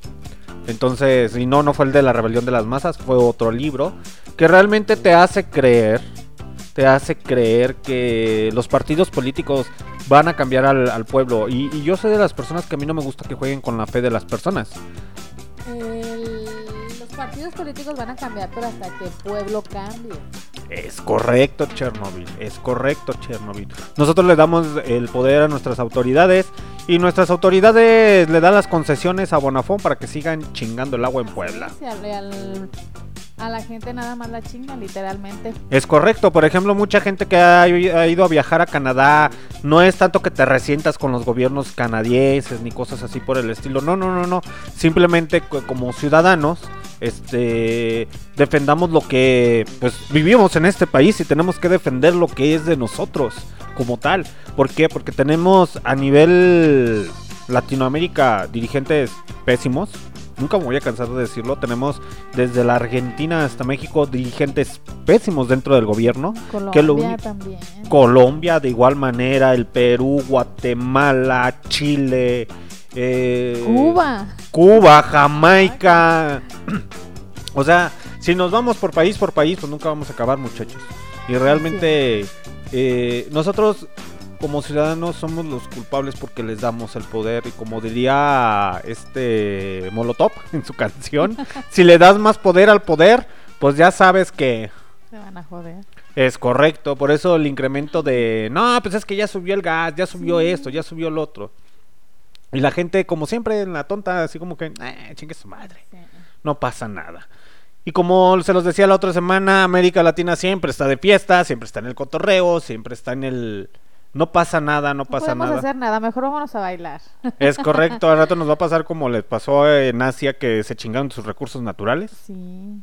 Entonces, y no, no fue el de la rebelión de las masas, fue otro libro que realmente te hace creer, te hace creer que los partidos políticos van a cambiar al, pueblo. Y, yo soy de las personas que a mí no me gusta que jueguen con la fe de las personas. Los partidos políticos van a cambiar, pero hasta que el pueblo cambie. Es correcto, Chernobyl. Es correcto, Chernobyl. Nosotros le damos el poder a nuestras autoridades y nuestras autoridades le dan las concesiones a Bonafón para que sigan chingando el agua en Puebla. Sí, al, A la gente nada más la chinga, literalmente. Es correcto, por ejemplo, mucha gente que ha, ha ido a viajar a Canadá, no es tanto que te resientas con los gobiernos canadienses ni cosas así por el estilo, no, no, no, no, simplemente co- como ciudadanos, este, defendamos lo que, pues, vivimos en este país y tenemos que defender lo que es de nosotros como tal. ¿Por qué? Porque tenemos a nivel Latinoamérica dirigentes pésimos. Nunca me voy a cansar de decirlo. Tenemos desde la Argentina hasta México dirigentes pésimos dentro del gobierno. Colombia que lo también. Colombia de igual manera, el Perú, Guatemala, Chile, eh, Cuba. Cuba, Jamaica. O sea, si nos vamos por país por país, pues nunca vamos a acabar, muchachos. Y realmente eh, nosotros como ciudadanos somos los culpables porque les damos el poder y como diría este Molotov [laughs] en su canción, [laughs] si le das más poder al poder, pues ya sabes que Se van a joder. es correcto, por eso el incremento de, no, pues es que ya subió el gas, ya subió esto, ya subió el otro. Y la gente, como siempre, en la tonta, así como que, eh, chingue su madre, Sí. no pasa nada. Y como se los decía la otra semana, América Latina siempre está de fiesta, siempre está en el cotorreo, siempre está en el... No pasa nada, no No pasa podemos nada. hacer nada, mejor vámonos a bailar. Es [laughs] correcto, al rato nos va a pasar como les pasó en Asia que se chingaron sus recursos naturales. Sí.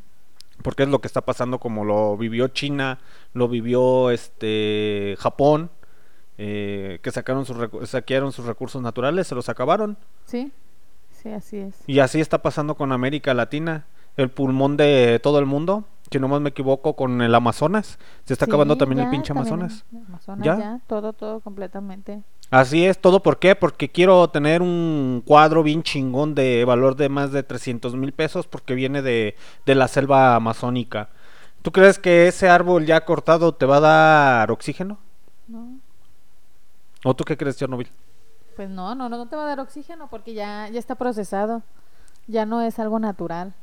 porque es lo que está pasando como lo vivió China, lo vivió este Japón, eh, que sacaron sus saquearon sus recursos naturales, se los acabaron. Sí. Sí, así es. Y así está pasando con América Latina, el pulmón de todo el mundo, si no más me equivoco, con el Amazonas. Se está acabando también el pinche también Amazonas. el Amazonas ¿Ya? ya, todo, todo completamente. Así es, todo por qué? Porque quiero tener un cuadro bien chingón de valor de más de 300 mil pesos porque viene de, de la selva amazónica. ¿Tú crees que ese árbol ya cortado te va a dar oxígeno? ¿no? ¿O tú qué crees, Chernobyl? Pues no, no, no, te va a dar oxígeno porque ya, ya está procesado. Ya no es algo natural.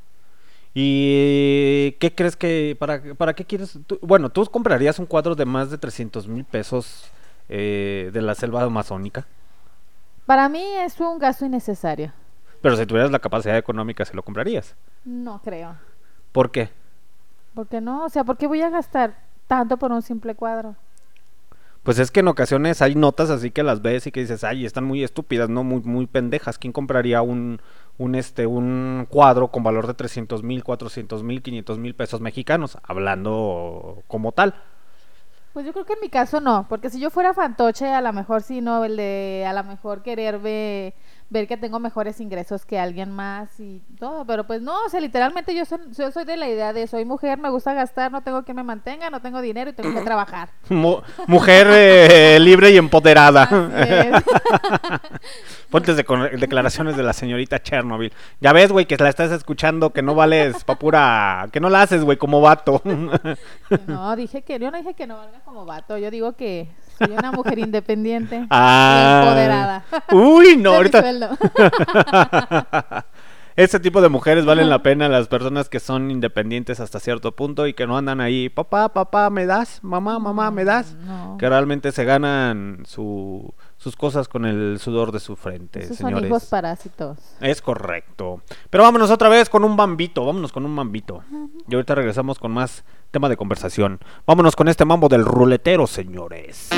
¿Y qué crees que, para, para qué quieres? tú- bueno, tú comprarías un cuadro de más de 300 mil pesos eh, de la selva amazónica, Para mí es un gasto innecesario. pero si tuvieras la capacidad económica, se lo comprarías. No creo. ¿Por qué? ¿Por qué no? O sea, ¿por qué voy a gastar tanto por un simple cuadro? Pues es que en ocasiones hay notas así que las ves y que dices, ay, están muy estúpidas, no muy muy pendejas. ¿Quién compraría un un este un cuadro con valor de 300 mil, 400 mil, 500 mil pesos mexicanos? Hablando como tal. Pues yo creo que en mi caso no, porque si yo fuera fantoche, a lo mejor sí, no, el de a lo mejor querer ver, ver que tengo mejores ingresos que alguien más y todo, pero pues no, o sea, literalmente yo soy, yo soy de la idea de soy mujer, me gusta gastar, no tengo quien me mantenga, no tengo dinero y tengo que trabajar. Mu- mujer eh, libre y empoderada. [laughs] Fuentes de declaraciones de la señorita Chernobyl. Ya ves, güey, que la estás escuchando, que no vales pa' pura... Que no la haces, güey, como vato. [laughs] No, dije que yo no dije que no valga como vato, yo digo que soy una mujer independiente, Ah. y empoderada. Uy, no, [laughs] ahorita... [laughs] Ese tipo de mujeres valen la pena las personas que son independientes hasta cierto punto y que no andan ahí, papá, papá, ¿me das? Mamá, mamá, ¿me das? No. Que realmente se ganan su, sus cosas con el sudor de su frente, Esos son señores. hijos parásitos. Es correcto. Pero vámonos otra vez con un bambito, vámonos con un bambito. Y ahorita regresamos con más tema de conversación. Vámonos con este mambo del ruletero, señores.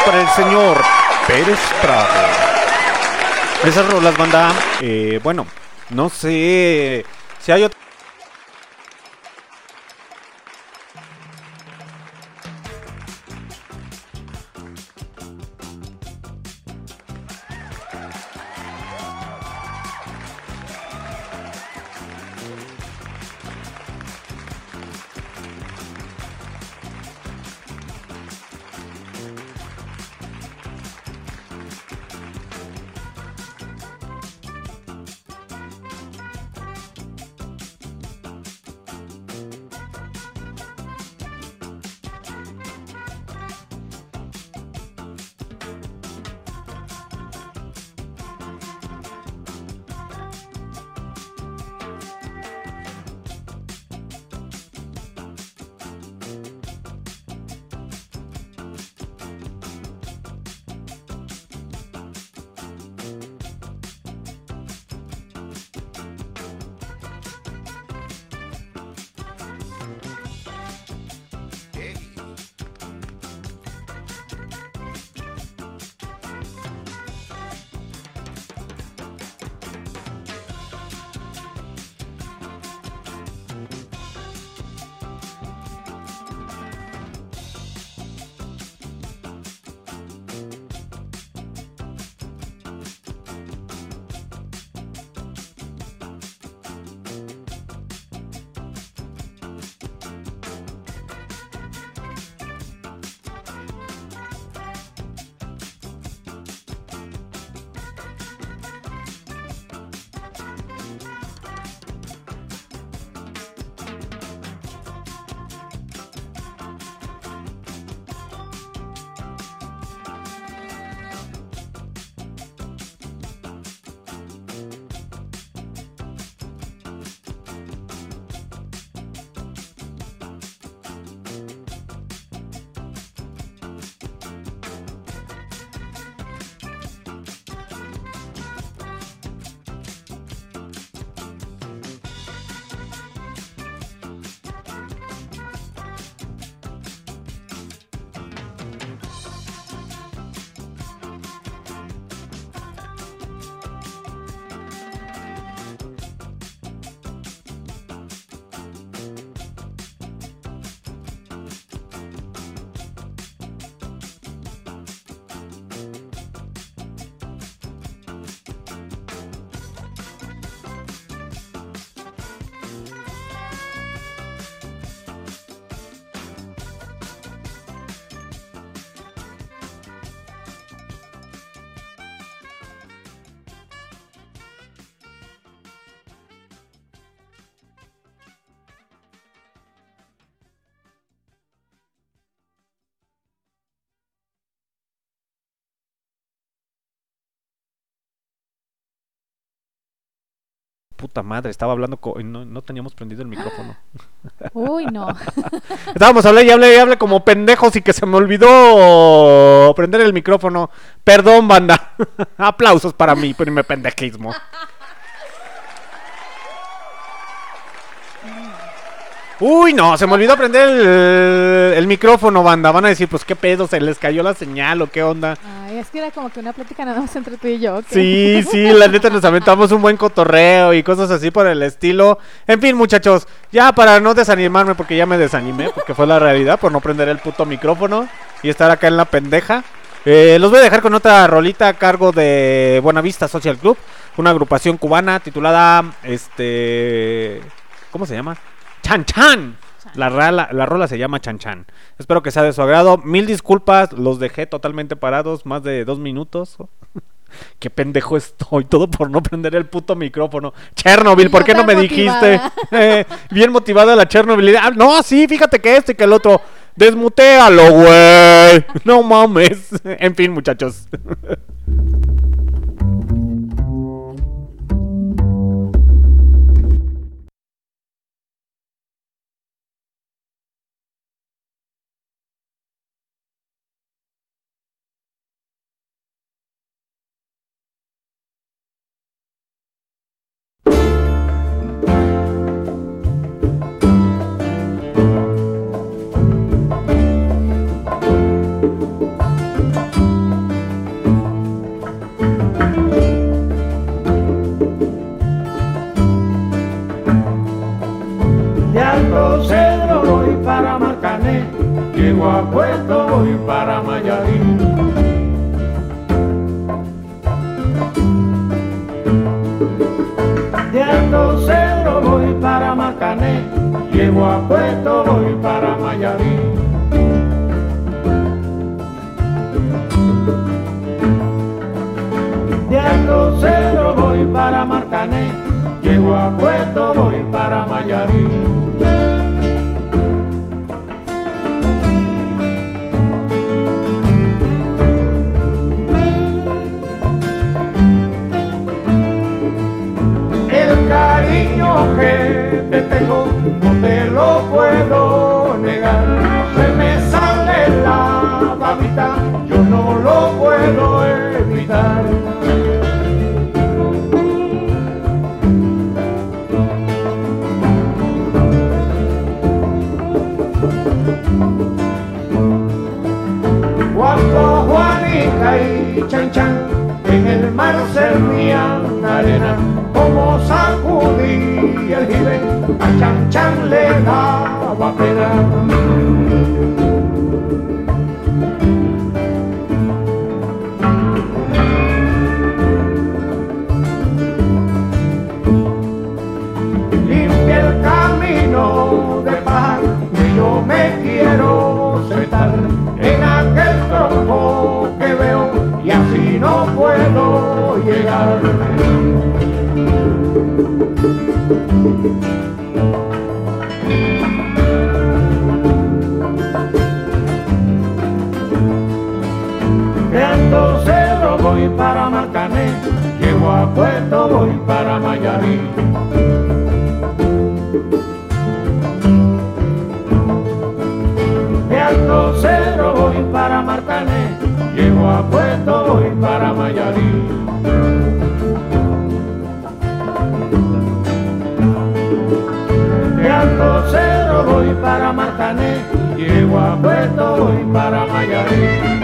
para el señor Pérez Prado. Esas rolas, banda, eh, bueno, no sé si hay otra. Puta madre, estaba hablando no, no teníamos prendido el micrófono. [gasps] Uy, no. [laughs] Estábamos hablando y hablé y hablé como pendejos y que se me olvidó prender el micrófono. Perdón, banda. [laughs] Aplausos para mi pendejismo. Uy, no, se me olvidó prender el, el micrófono, banda. Van a decir, pues qué pedo, se les cayó la señal o qué onda. Es que era como que una plática nada más entre tú y yo. ¿ok? Sí, sí, la neta nos aventamos un buen cotorreo y cosas así por el estilo. En fin, muchachos, ya para no desanimarme, porque ya me desanimé, porque fue la realidad por no prender el puto micrófono y estar acá en la pendeja. eh, los voy a dejar con otra rolita a cargo de Buenavista Social Club, una agrupación cubana titulada, este, ¿cómo se llama? Chan Chan. La, rala- la rola se llama Chan Chan. Espero que sea de su agrado. Mil disculpas, los dejé totalmente parados, más de dos minutos. [laughs] Qué pendejo estoy, todo por no prender el puto micrófono. Chernobyl, ¿por qué no me dijiste? motivada. [laughs] Eh, bien motivada la Chernobyl. Ah, no, sí, fíjate que este y que el otro. Desmutealo, güey. No mames. [laughs] En fin, muchachos. Puedo evitar. Cuando Juanica y Chan Chan en el mar servían arena, como sacudí el jibe, a Chan Chan le daba pena. No puedo llegar. Alto Cerro voy para Marcané, llego a Puerto voy para Mayarín. Para Mayarín. De Alto Cerro voy para Marcané, llego a Puerto voy para Mayarín.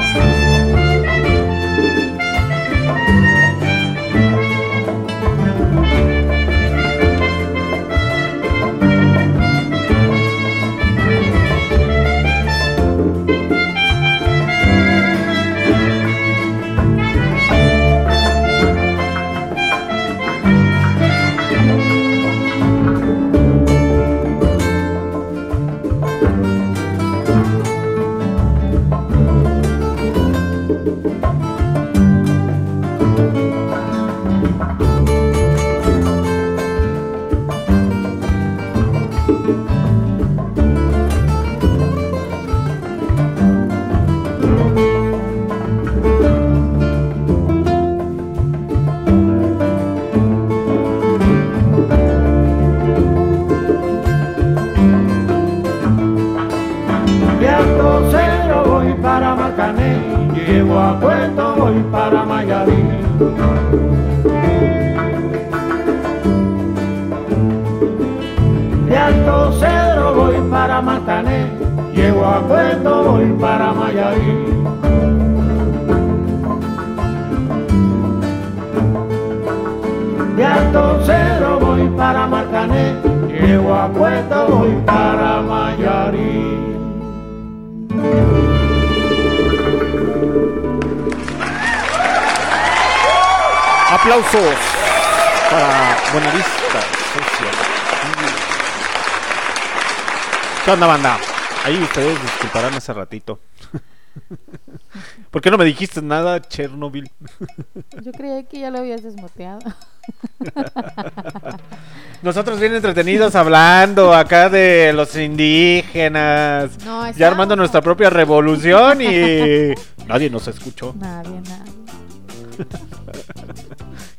Aplausos para Buenavista Social. ¿Qué onda, banda? Ahí ustedes disculparán hace ratito. [laughs] ¿Por qué no me dijiste nada, Chernobyl? [laughs] Yo creía que ya lo habías desmuteado. [laughs] Nosotros bien entretenidos hablando acá de los indígenas. No, ya armando nuestra propia revolución y nadie nos escuchó. Nadie, nadie.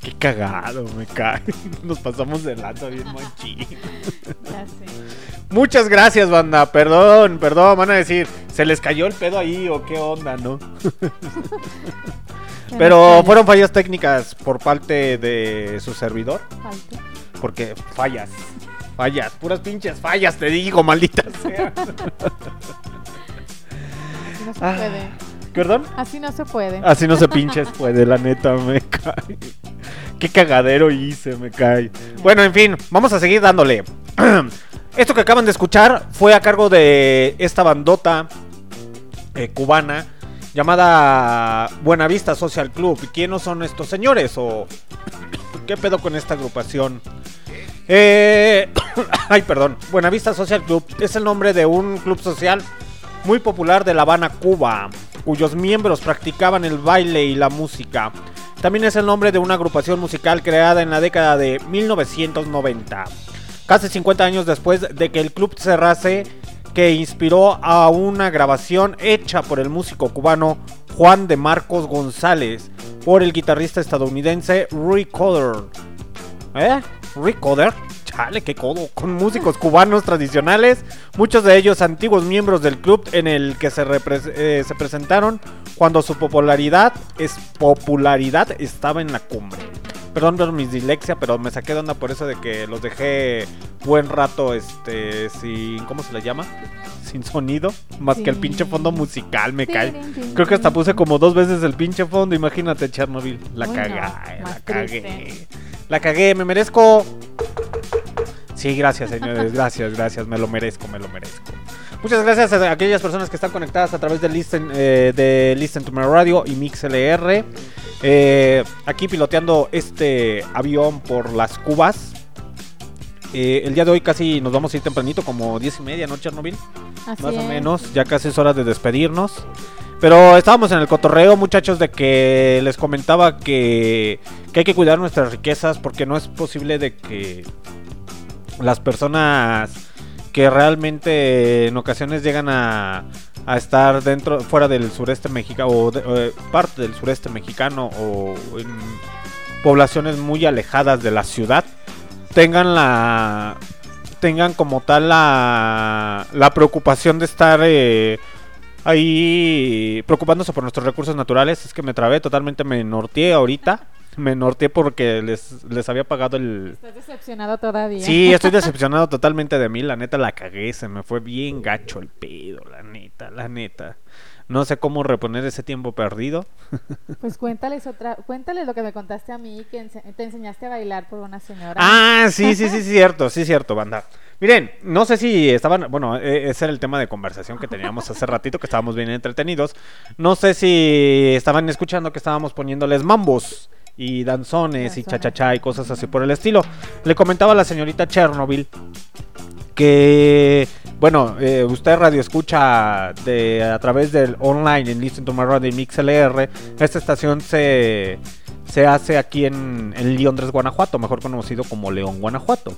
Qué cagado, me cae. [laughs] Nos pasamos de lanza bien manchín. Ya sé. Muchas gracias, banda. Perdón, perdón. Van a decir, ¿se les cayó el pedo ahí o qué onda, no? [laughs] Pero fueron fallas técnicas por parte de su servidor. Falta. Porque fallas, fallas, puras pinches fallas, te digo, maldita sea. [laughs] No se Ah. puede. ¿Perdón? Así no se puede. Así no se pinches puede, la neta, me cae. Qué cagadero hice, me cae. Bueno, en fin, vamos a seguir dándole. [clears throat] Esto que acaban de escuchar fue a cargo de esta bandota eh, cubana llamada Buenavista Social Club. ¿Quiénes son estos señores? ¿O [clears throat] qué pedo con esta agrupación? Eh, [clears throat] ay, perdón. Buenavista Social Club es el nombre de un club social muy popular de La Habana, Cuba, cuyos miembros practicaban el baile y la música. También es el nombre de una agrupación musical creada en la década de 1990, casi 50 años después de que el club cerrase, que inspiró a una grabación hecha por el músico cubano Juan de Marcos González por el guitarrista estadounidense Roy Coder. ¿Eh? Rick Coder. Chale, qué codo. Con músicos cubanos tradicionales, muchos de ellos antiguos miembros del club en el que se, eh, se presentaron cuando su popularidad, es, popularidad estaba en la cumbre. Perdón por mi dislexia, pero me saqué de onda por eso de que los dejé buen rato este sin ¿cómo se le llama? Sin sonido, más que el pinche fondo musical me cae. Creo que hasta puse como dos veces el pinche fondo, imagínate Chernobyl. La cagué, la cagué. La cagué, me merezco. Sí, gracias, señores. Gracias, gracias. Me lo merezco, me lo merezco. Muchas gracias a aquellas personas que están conectadas a través de Listen, eh, de Listen to My Radio y MixLR. Eh, aquí piloteando este avión por las Cubas. Eh, el día de hoy casi nos vamos a ir tempranito, como 10 y media, ¿no, Chernobyl? Así Más o menos, ya casi es hora de despedirnos. Pero estábamos en el cotorreo, muchachos, de que les comentaba que, que hay que cuidar nuestras riquezas porque no es posible de que las personas que realmente en ocasiones llegan a, a estar dentro, fuera del sureste mexicano o, de- eh, parte del sureste mexicano o en poblaciones muy alejadas de la ciudad tengan la tengan como tal la, la preocupación de estar eh, ahí preocupándose por nuestros recursos naturales. Es que me trabé, totalmente me norteé ahorita. Me norteé porque les, les había pagado el... Estás decepcionado todavía. Sí, estoy [laughs] decepcionado totalmente de mí. La neta la cagué, se me fue bien gacho el pedo, la neta, la neta. No sé cómo reponer ese tiempo perdido. [laughs] Pues cuéntales otra, cuéntales lo que me contaste a mí, que ense- te enseñaste a bailar por una señora. Ah, sí, sí, sí, cierto, sí, cierto, banda. Miren, no sé si estaban, bueno, eh, ese era el tema de conversación que teníamos hace ratito, que estábamos bien entretenidos. No sé si estaban escuchando que estábamos poniéndoles mambos y danzones y cha-cha-cha y cosas así por el estilo. Le comentaba a la señorita Chernobyl que, bueno, eh, usted radio escucha de, a través del online en Listen to My Radio y MixLR. Esta estación se, se hace aquí en, en Londres, Guanajuato, mejor conocido como León, Guanajuato.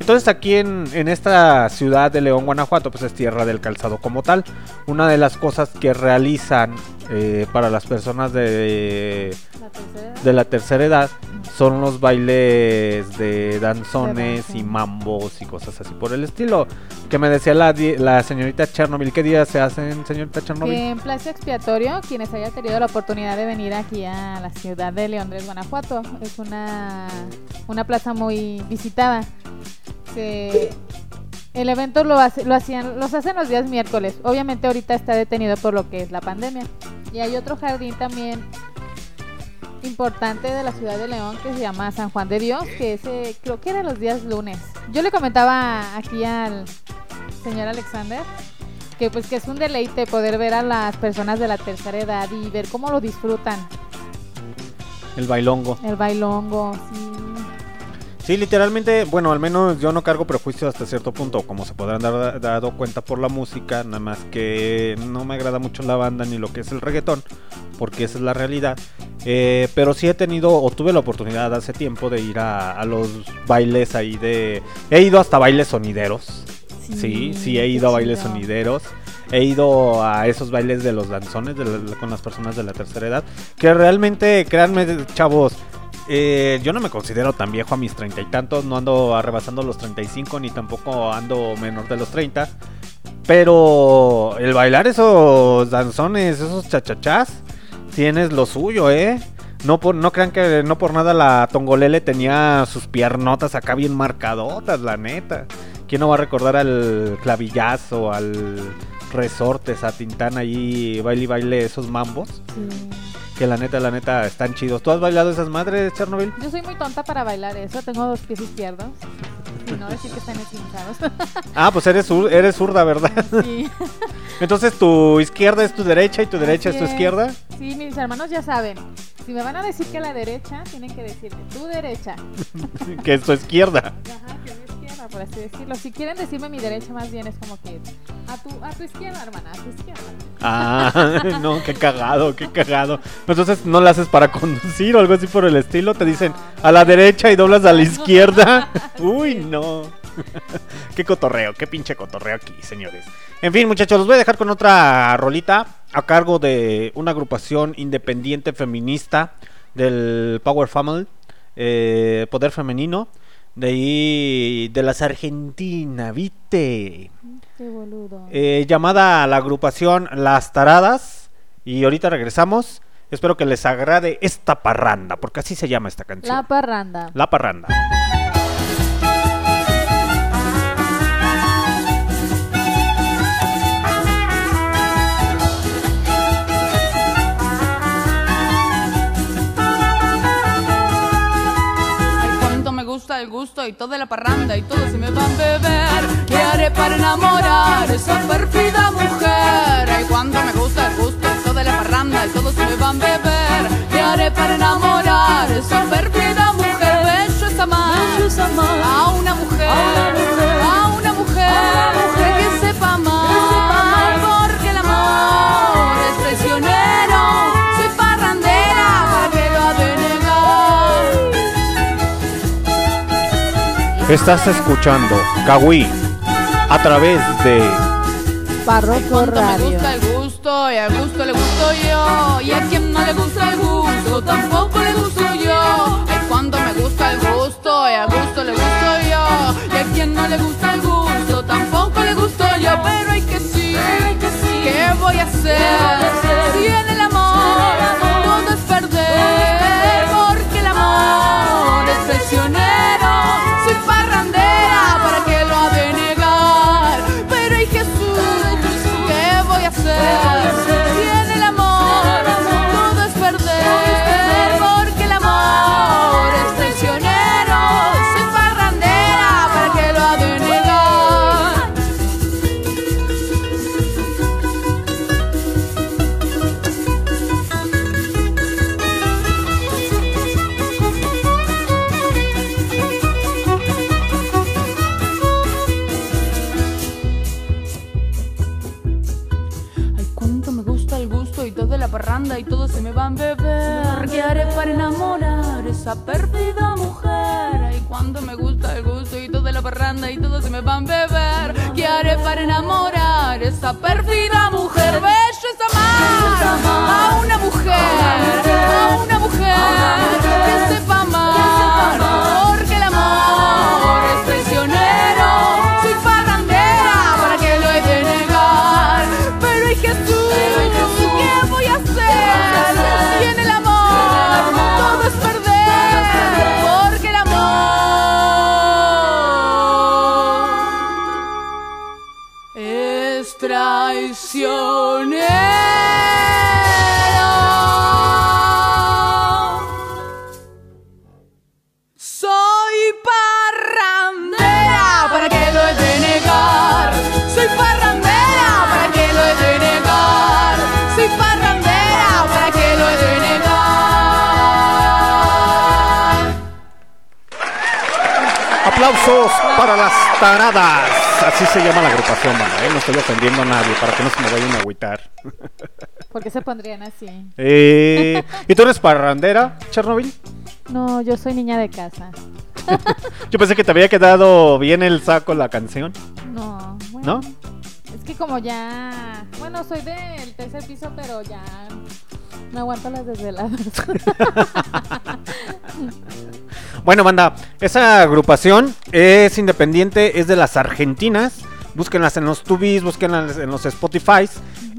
Entonces aquí en, en esta ciudad de León, Guanajuato, pues es tierra del calzado como tal. Una de las cosas que realizan eh, para las personas de La tercera edad. de la tercera edad son los bailes de danzones y mambos y cosas así por el estilo. Que me decía la, la señorita Chernobyl. ¿Qué días se hacen, señorita Chernobyl? En Plaza Expiatorio, quienes hayan tenido la oportunidad de venir aquí a la ciudad de León Guanajuato, es una, una plaza muy visitada. Se- el evento lo, hace, lo hacían, los hacen los días miércoles. Obviamente ahorita está detenido por lo que es la pandemia. Y hay otro jardín también importante de la ciudad de León que se llama San Juan de Dios, que ese creo que era los días lunes. Yo le comentaba aquí al señor Alexander que pues que es un deleite poder ver a las personas de la tercera edad y ver cómo lo disfrutan. El bailongo. El bailongo, sí. Sí, literalmente, bueno, al menos yo no cargo prejuicios hasta cierto punto, como se podrán dar dado cuenta por la música, nada más que no me agrada mucho la banda ni lo que es el reggaetón, porque esa es la realidad. Eh, pero sí he tenido o tuve la oportunidad hace tiempo de ir a, a los bailes ahí de... He ido hasta bailes sonideros. Sí, sí, he ido a bailes chido. sonideros. He ido a esos bailes de los danzones de la- con las personas de la tercera edad. Que realmente, créanme, chavos, eh, yo no me considero tan viejo a mis treinta y tantos. No ando arrebasando los 35 ni tampoco ando menor de los 30. Pero el bailar esos danzones, esos chachachás, tienes lo suyo, ¿eh? No, por, no crean que no por nada la Tongolele tenía sus piernotas acá bien marcadotas, la neta. ¿Quién no va a recordar al clavillazo, al resortes, a Tintán allí, baile y baile esos mambos? Sí. Que la neta, la neta, están chidos. ¿Tú has bailado esas madres, Chernobyl? Yo soy muy tonta para bailar eso, tengo dos pies izquierdos. Y no decir que están esguinzados. [laughs] Ah, pues eres, eres zurda, ¿verdad? sí. [laughs] Entonces tu izquierda es tu derecha y tu derecha Así es tu izquierda. Sí, mis hermanos ya saben. Si me van a decir que a la derecha, tienen que decirme tu derecha. [laughs] Que es tu izquierda. Ajá, que por así decirlo. Si quieren decirme mi derecha, más bien es como que a tu, a tu izquierda, hermana, a tu izquierda. Ah, [laughs] no, qué cagado, qué cagado. Entonces no la haces para conducir o algo así por el estilo. Te dicen a la derecha y doblas a la izquierda. [laughs] Uy, no. [laughs] qué cotorreo, qué pinche cotorreo aquí, señores. En fin, muchachos, los voy a dejar con otra rolita a cargo de una agrupación independiente feminista del Power Family, eh, Poder Femenino. De ahí, de las Argentina, ¿viste? Qué boludo. eh, llamada a la agrupación Las Taradas. Y ahorita regresamos. Espero que les agrade esta parranda, porque así se llama esta canción. La parranda. La parranda. Gusta el gusto y toda la parranda y todos se me van a beber. ¿Qué haré para enamorar a esa perfida mujer? Ay, cuánto me gusta el gusto y toda la parranda y todos se me van a beber. ¿Qué haré para enamorar a esa perfida mujer? Bello es amar a una mujer, a una mujer que sepa amar, Estás escuchando Kawi a través de me Radio. gusta el gusto y al gusto le gusto esa perdida mujer? Ay, cuánto me gusta el gusto y toda la parranda y todos se me van a beber. ¿Qué haré para enamorar esa perdida mujer? Bello es amar a una mujer, a una mujer traicionera. Soy parrandera, ¿para que lo he de negar? Soy parrandera, ¿para que lo he de negar? Soy parrandera, ¿para que lo he de negar? Aplausos para las taradas. Así se llama la agrupación, mano, ¿eh? No estoy ofendiendo a nadie para que no se me vayan a agüitar. ¿Por qué se pondrían así? Eh, ¿Y tú eres parrandera, Chernobyl? No, yo soy niña de casa. [laughs] Yo pensé que te había quedado bien el saco la canción. No, bueno. ¿No? Es que como ya... Bueno, soy del tercer piso, pero ya no aguanto las desveladas. [laughs] Bueno, banda, esa agrupación es independiente, es de las argentinas. Búsquenlas en los tubis, búsquenlas en los Spotify.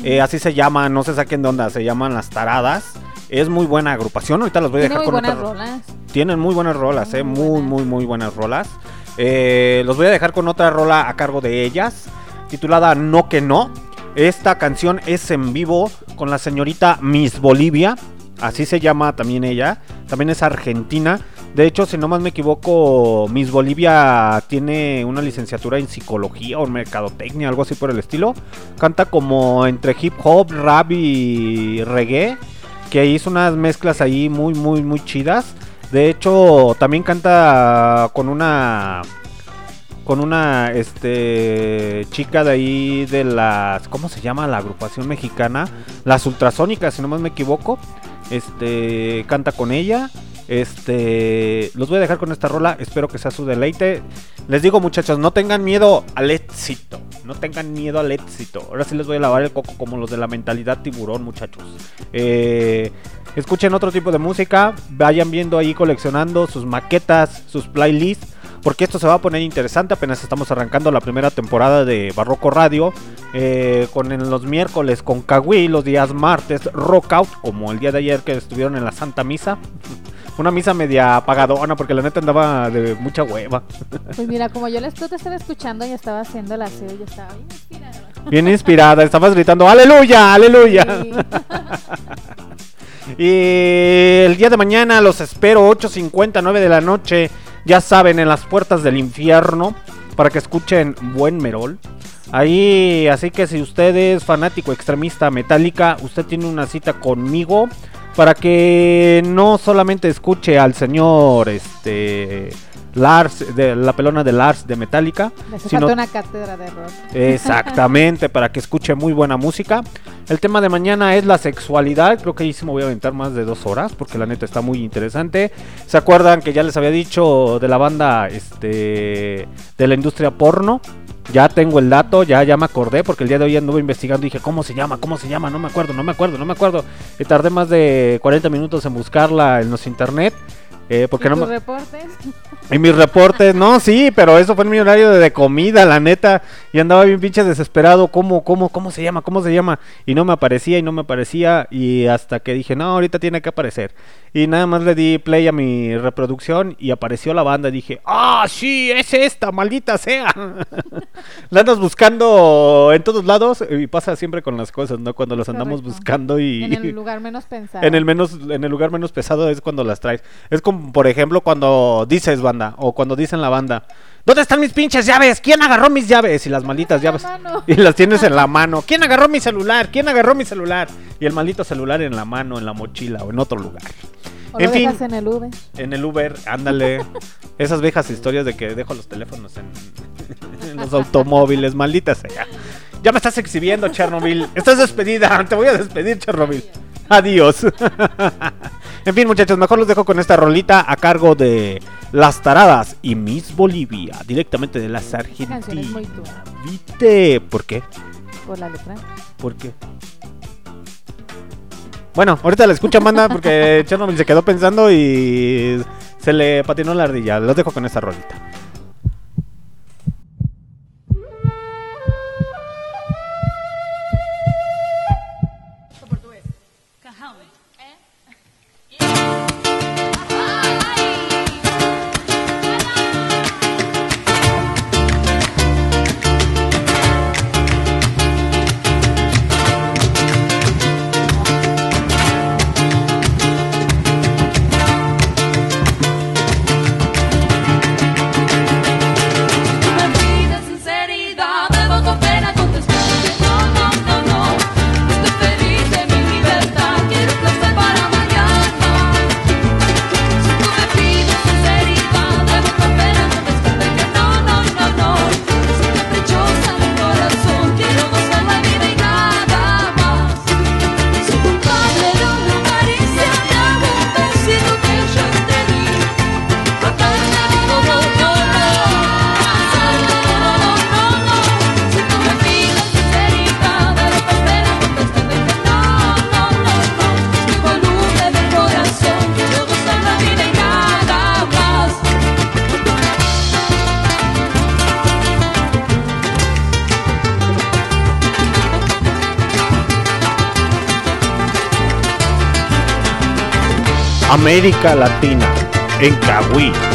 Eh, así se llaman, no se saquen de onda, se llaman las taradas. Es muy buena agrupación, ahorita las voy a dejar muy con buenas otra- rolas. Tienen muy buenas rolas, eh, Muy muy, buenas. muy, muy buenas rolas. Eh, los voy a dejar con otra rola a cargo de ellas, titulada No que no. Esta canción es en vivo con la señorita Miss Bolivia, así se llama también ella. También es argentina. De hecho, si no más me equivoco, Miss Bolivia tiene una licenciatura en psicología o en mercadotecnia, algo así por el estilo. Canta como entre hip hop, rap y reggae que hizo unas mezclas ahí muy, muy, muy chidas. De hecho, también canta con una. Con una este chica de ahí de las. ¿Cómo se llama la agrupación mexicana? Las ultrasónicas, si no más me equivoco. Este. Canta con ella. Este. Los voy a dejar con esta rola. Espero que sea su deleite. Les digo, muchachos, no tengan miedo al éxito. No tengan miedo al éxito. Ahora sí les voy a lavar el coco como los de la mentalidad tiburón, muchachos. Eh, escuchen otro tipo de música. Vayan viendo ahí coleccionando sus maquetas, sus playlists. Porque esto se va a poner interesante. Apenas estamos arrancando la primera temporada de Barroco Radio. eh, con en los miércoles con Kawi, los días martes Rock Out, como el día de ayer que estuvieron en la Santa Misa. [laughs] Una misa media apagadona porque la neta andaba de mucha hueva. [laughs] Pues mira, como yo les tú te estaba escuchando y estaba haciendo el aseo y estaba bien inspirada. Bien inspirada, estabas gritando ¡Aleluya! ¡Aleluya! Sí. [laughs] Y el día de mañana los espero 8.59 de la noche, ya saben, en las puertas del infierno, para que escuchen buen Merol. Ahí, así que si usted es fanático extremista metálica, usted tiene una cita conmigo para que no solamente escuche al señor este Lars de la pelona de Lars de Metallica, sino falta una cátedra de rock. Exactamente, [laughs] para que escuche muy buena música. El tema de mañana es la sexualidad. Creo que ahí sí me voy a aventar más de dos horas porque la neta está muy interesante. ¿Se acuerdan que ya les había dicho de la banda este, de la industria porno? Ya tengo el dato, ya, ya me acordé porque el día de hoy anduve investigando y dije, ¿cómo se llama? ¿Cómo se llama? No me acuerdo, no me acuerdo, no me acuerdo. Y tardé más de 40 minutos en buscarla en los internet. Eh, porque ¿Y no tus me... reportes? En mis reportes, no, sí, pero eso fue en mi horario de, de comida, la neta. Y andaba bien pinche desesperado. ¿Cómo, cómo, cómo se llama? ¿Cómo se llama? Y no me aparecía y no me aparecía. Y hasta que dije, no, ahorita tiene que aparecer. Y nada más le di play a mi reproducción y apareció la banda. Y dije, ah, sí, es esta, maldita sea. [laughs] la andas buscando en todos lados. Y pasa siempre con las cosas, ¿no? Cuando las andamos Correcto. buscando y. En el [laughs] lugar menos pensado. En el menos, en el lugar menos pesado es cuando las traes. Es como, por ejemplo, cuando dices banda, o cuando dicen la banda, ¿dónde están mis pinches llaves? ¿Quién agarró mis llaves? Y las malditas la llaves. Y las tienes en la mano. ¿Quién agarró mi celular? ¿Quién agarró mi celular? Y el maldito celular en la mano, en la mochila o en otro lugar. O en lo fin. dejas en el Uber. En el Uber, ándale. Esas viejas historias de que dejo los teléfonos en, [laughs] en los automóviles, maldita sea. Ya me estás exhibiendo, Chernobyl. Estás despedida. [laughs] Te voy a despedir, Chernobyl. Adiós. [laughs] en fin, muchachos, mejor los dejo con esta rolita a cargo de Las Taradas y Miss Bolivia, directamente de las Argentinas. ¿Viste? ¿Por qué? Por la letra. ¿Por qué? Bueno, ahorita la escuchan, banda, porque [laughs] Chernobyl se quedó pensando y se le patinó la ardilla. Los dejo con esta rolita. América Latina en Cahuí.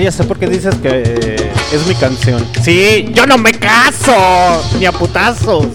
Ya sé por qué dices que eh, es mi canción. Sí, yo no me caso, ni a putazos.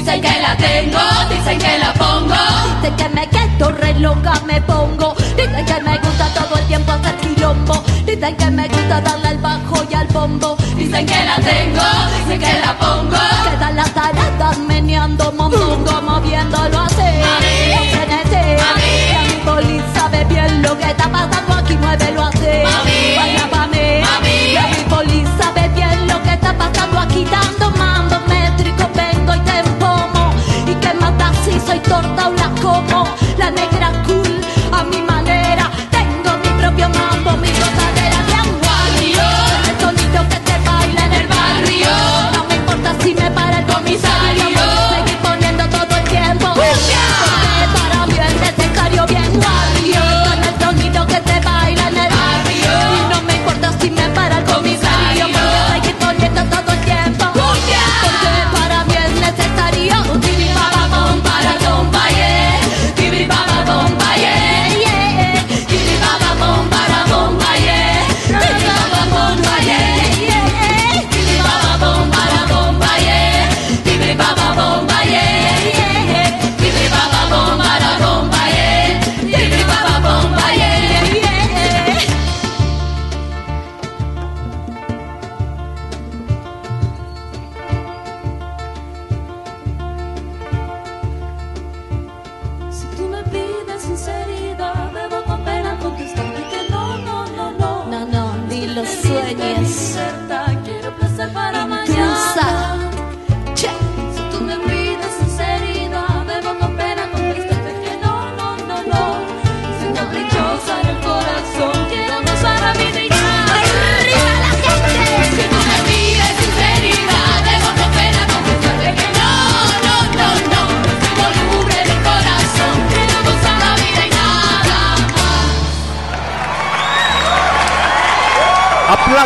Dicen que la tengo, dicen que la pongo. Dicen que me quedo re loca, me pongo. Dicen que me gusta todo el tiempo hacer quilombo. Dicen que me gusta darle al bajo y al bombo. Dicen que la tengo, dicen que la pongo. Quedan las taradas meneando, mondongo, moviéndolo así. A mi poli sabe bien lo que está pasando aquí, muévelo así. Baila pa' mí. A mi poli sabe bien lo que está pasando aquí, dando mambo soy torta o la como. La negra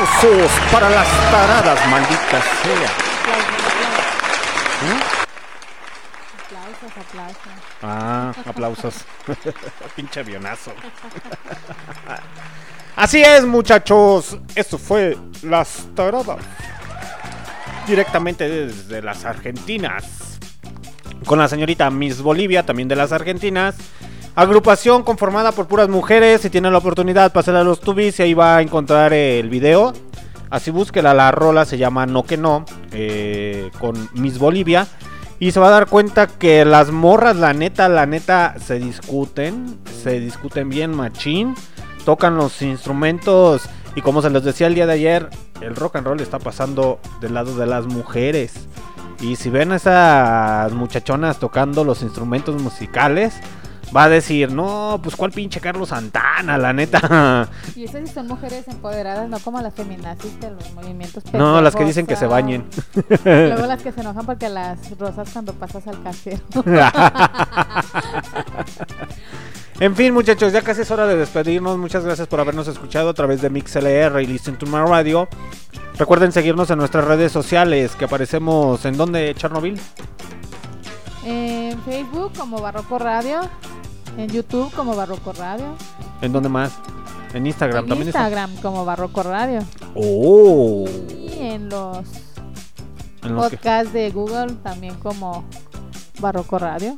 Aplausos para las taradas, malditas sea. Aplausos, aplausos. Ah, aplausos. [laughs] Pinche avionazo. [laughs] Así es, muchachos. Esto fue Las Taradas. Directamente desde las Argentinas. Con la señorita Miss Bolivia, también de las Argentinas. Agrupación conformada por puras mujeres. Si tienen la oportunidad, pasen a los tubis y ahí va a encontrar el video. Así búsquela, la rola se llama No que no. eh, con Miss Bolivia. Y se va a dar cuenta que las morras, la neta, la neta, se discuten. Se discuten bien machín. Tocan los instrumentos. Y como se les decía el día de ayer, el rock and roll está pasando del lado de las mujeres. Y si ven a esas muchachonas tocando los instrumentos musicales, va a decir, no, pues cuál pinche Carlos Santana, la neta. Y esas son mujeres empoderadas, no como las feminazis de los movimientos No, las que dicen que se bañen. Luego las que se enojan porque las rosas cuando pasas al cajero. [laughs] En fin, muchachos, ya casi es hora de despedirnos. Muchas gracias por habernos escuchado a través de MixLR y Listen to My Radio. Recuerden seguirnos en nuestras redes sociales, que aparecemos en donde, Chernobyl. En Facebook como Barroco Radio. En YouTube como Barroco Radio. ¿En dónde más? En Instagram en también está. Instagram como Barroco Radio. Oh. Y en los En los que- podcasts de Google también como Barroco Radio.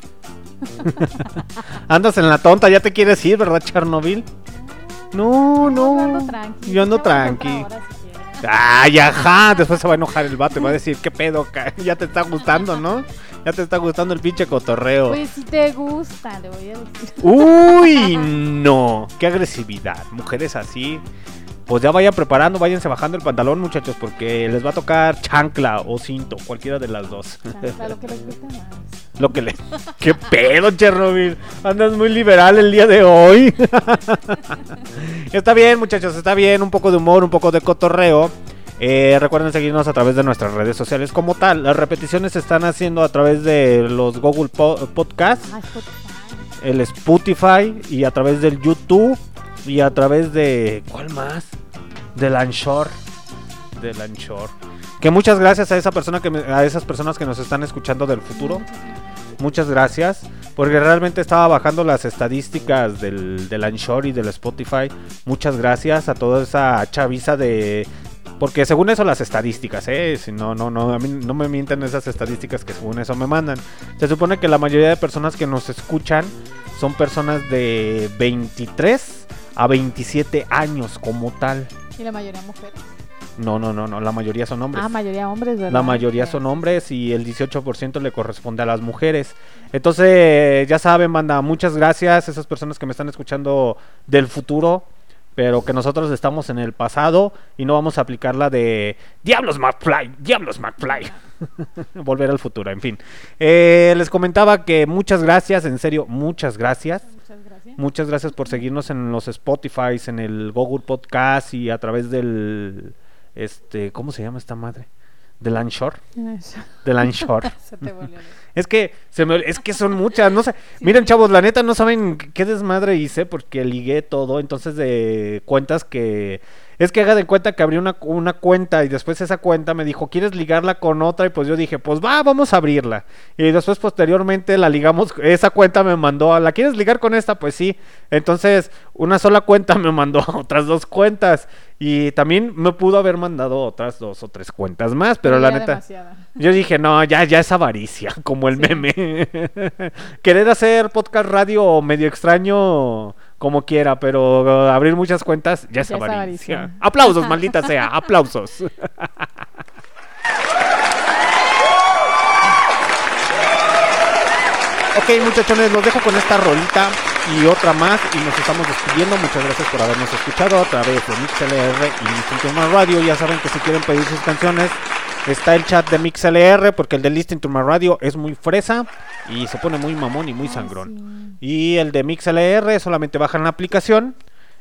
[laughs] Andas en la tonta, ya te quieres ir, ¿verdad, Chernobyl? No, no. Yo ando tranqui. Yo ando tranqui. Ay, ajá. Después se va a enojar el vato y va a decir, ¿qué pedo? [laughs] Ya te está gustando, ¿no? Ya te está gustando el pinche cotorreo. Pues si te gusta, le voy a decir. Uy, [laughs] no. Qué agresividad. Mujeres así. Pues ya vayan preparando, váyanse bajando el pantalón, muchachos, porque les va a tocar chancla o cinto, cualquiera de las dos. Chancla, lo que les gusta más. [laughs] Lo que le. ¿Qué pedo, Chernobyl? Andas muy liberal el día de hoy. [laughs] está bien, muchachos, está bien. Un poco de humor, un poco de cotorreo. Eh, recuerden seguirnos a través de nuestras redes sociales como tal. Las repeticiones se están haciendo a través de los Google Po- Podcasts, Ah, el Spotify y a través del YouTube y a través de. ¿Cuál más? Del Anchor. Del Anchor. Que muchas gracias a esa persona que me- a esas personas que nos están escuchando del futuro. Muchas gracias. Porque realmente estaba bajando las estadísticas del, del Anchor y del Spotify. Muchas gracias a toda esa chaviza de. Porque según eso las estadísticas, ¿eh? Si no, no, no, a mí no me mienten esas estadísticas que según eso me mandan. Se supone que la mayoría de personas que nos escuchan son personas de 23 a 27 años como tal. Y la mayoría mujeres. No, no, no, no, la mayoría son hombres. Ah, mayoría hombres, ¿verdad? La mayoría son hombres y el 18% le corresponde a las mujeres. Entonces, ya saben, banda, muchas gracias a esas personas que me están escuchando del futuro, pero que nosotros estamos en el pasado y no vamos a aplicar la de Diablos McFly, Diablos McFly. [laughs] Volver al futuro, en fin. Eh, les comentaba que muchas gracias, en serio, muchas gracias. Muchas gracias. Muchas gracias por seguirnos en los Spotify, en el Google Podcast y a través del este, ¿cómo se llama esta madre? [laughs] Se te volvió loco. es que se me, es que son muchas, no sé. Miren, chavos, la neta no saben qué desmadre hice porque ligué todo, entonces de cuentas que es que haga de cuenta que abrí una, una cuenta y después esa cuenta me dijo, ¿quieres ligarla con otra? Y pues yo dije, pues va, vamos a abrirla. Y después posteriormente la ligamos, esa cuenta me mandó, a, ¿la quieres ligar con esta? Pues sí. Entonces una sola cuenta [laughs] me mandó a otras dos cuentas. Y también me pudo haber mandado otras dos o tres cuentas más, pero la neta... demasiada. [laughs] Yo dije, no, ya, ya es avaricia, [laughs] como el Sí. meme. [laughs] Querer hacer podcast radio medio extraño como quiera, pero abrir muchas cuentas ya es Ya es avaricia. Aplausos, maldita sea, aplausos. Ok, muchachones, los dejo con esta rolita y otra más y nos estamos despidiendo. Muchas gracias por habernos escuchado a través de MixLR y Instinto Más Radio. Ya saben que si quieren pedir sus canciones, está el chat de MixLR porque el de Listen to My Radio es muy fresa y se pone muy mamón y muy sangrón. Y el de MixLR solamente bajan la aplicación.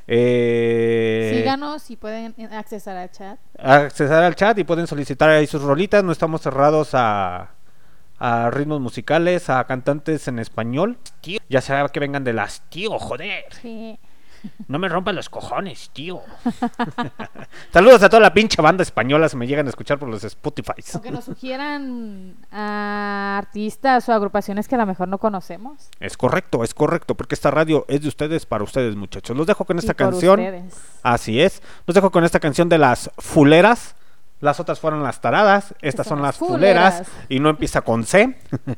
Eh, Síganos y pueden accesar al chat. accesar al chat y pueden solicitar ahí sus rolitas. No estamos cerrados a, a ritmos musicales, a cantantes en español. Tío, ya sea que vengan de las tío, joder. Sí. No me rompan los cojones, tío. [laughs] Saludos a toda la pinche banda española se me llegan a escuchar por los Spotify. O que nos sugieran a artistas o agrupaciones que a lo mejor no conocemos. Es correcto, es correcto, porque esta radio es de ustedes para ustedes, muchachos. Los dejo con esta Y por canción. ustedes. Así es. Los dejo con esta canción de las fuleras. Las otras fueron las taradas, estas son, son las fuleras. fuleras. y no empieza con C. [laughs]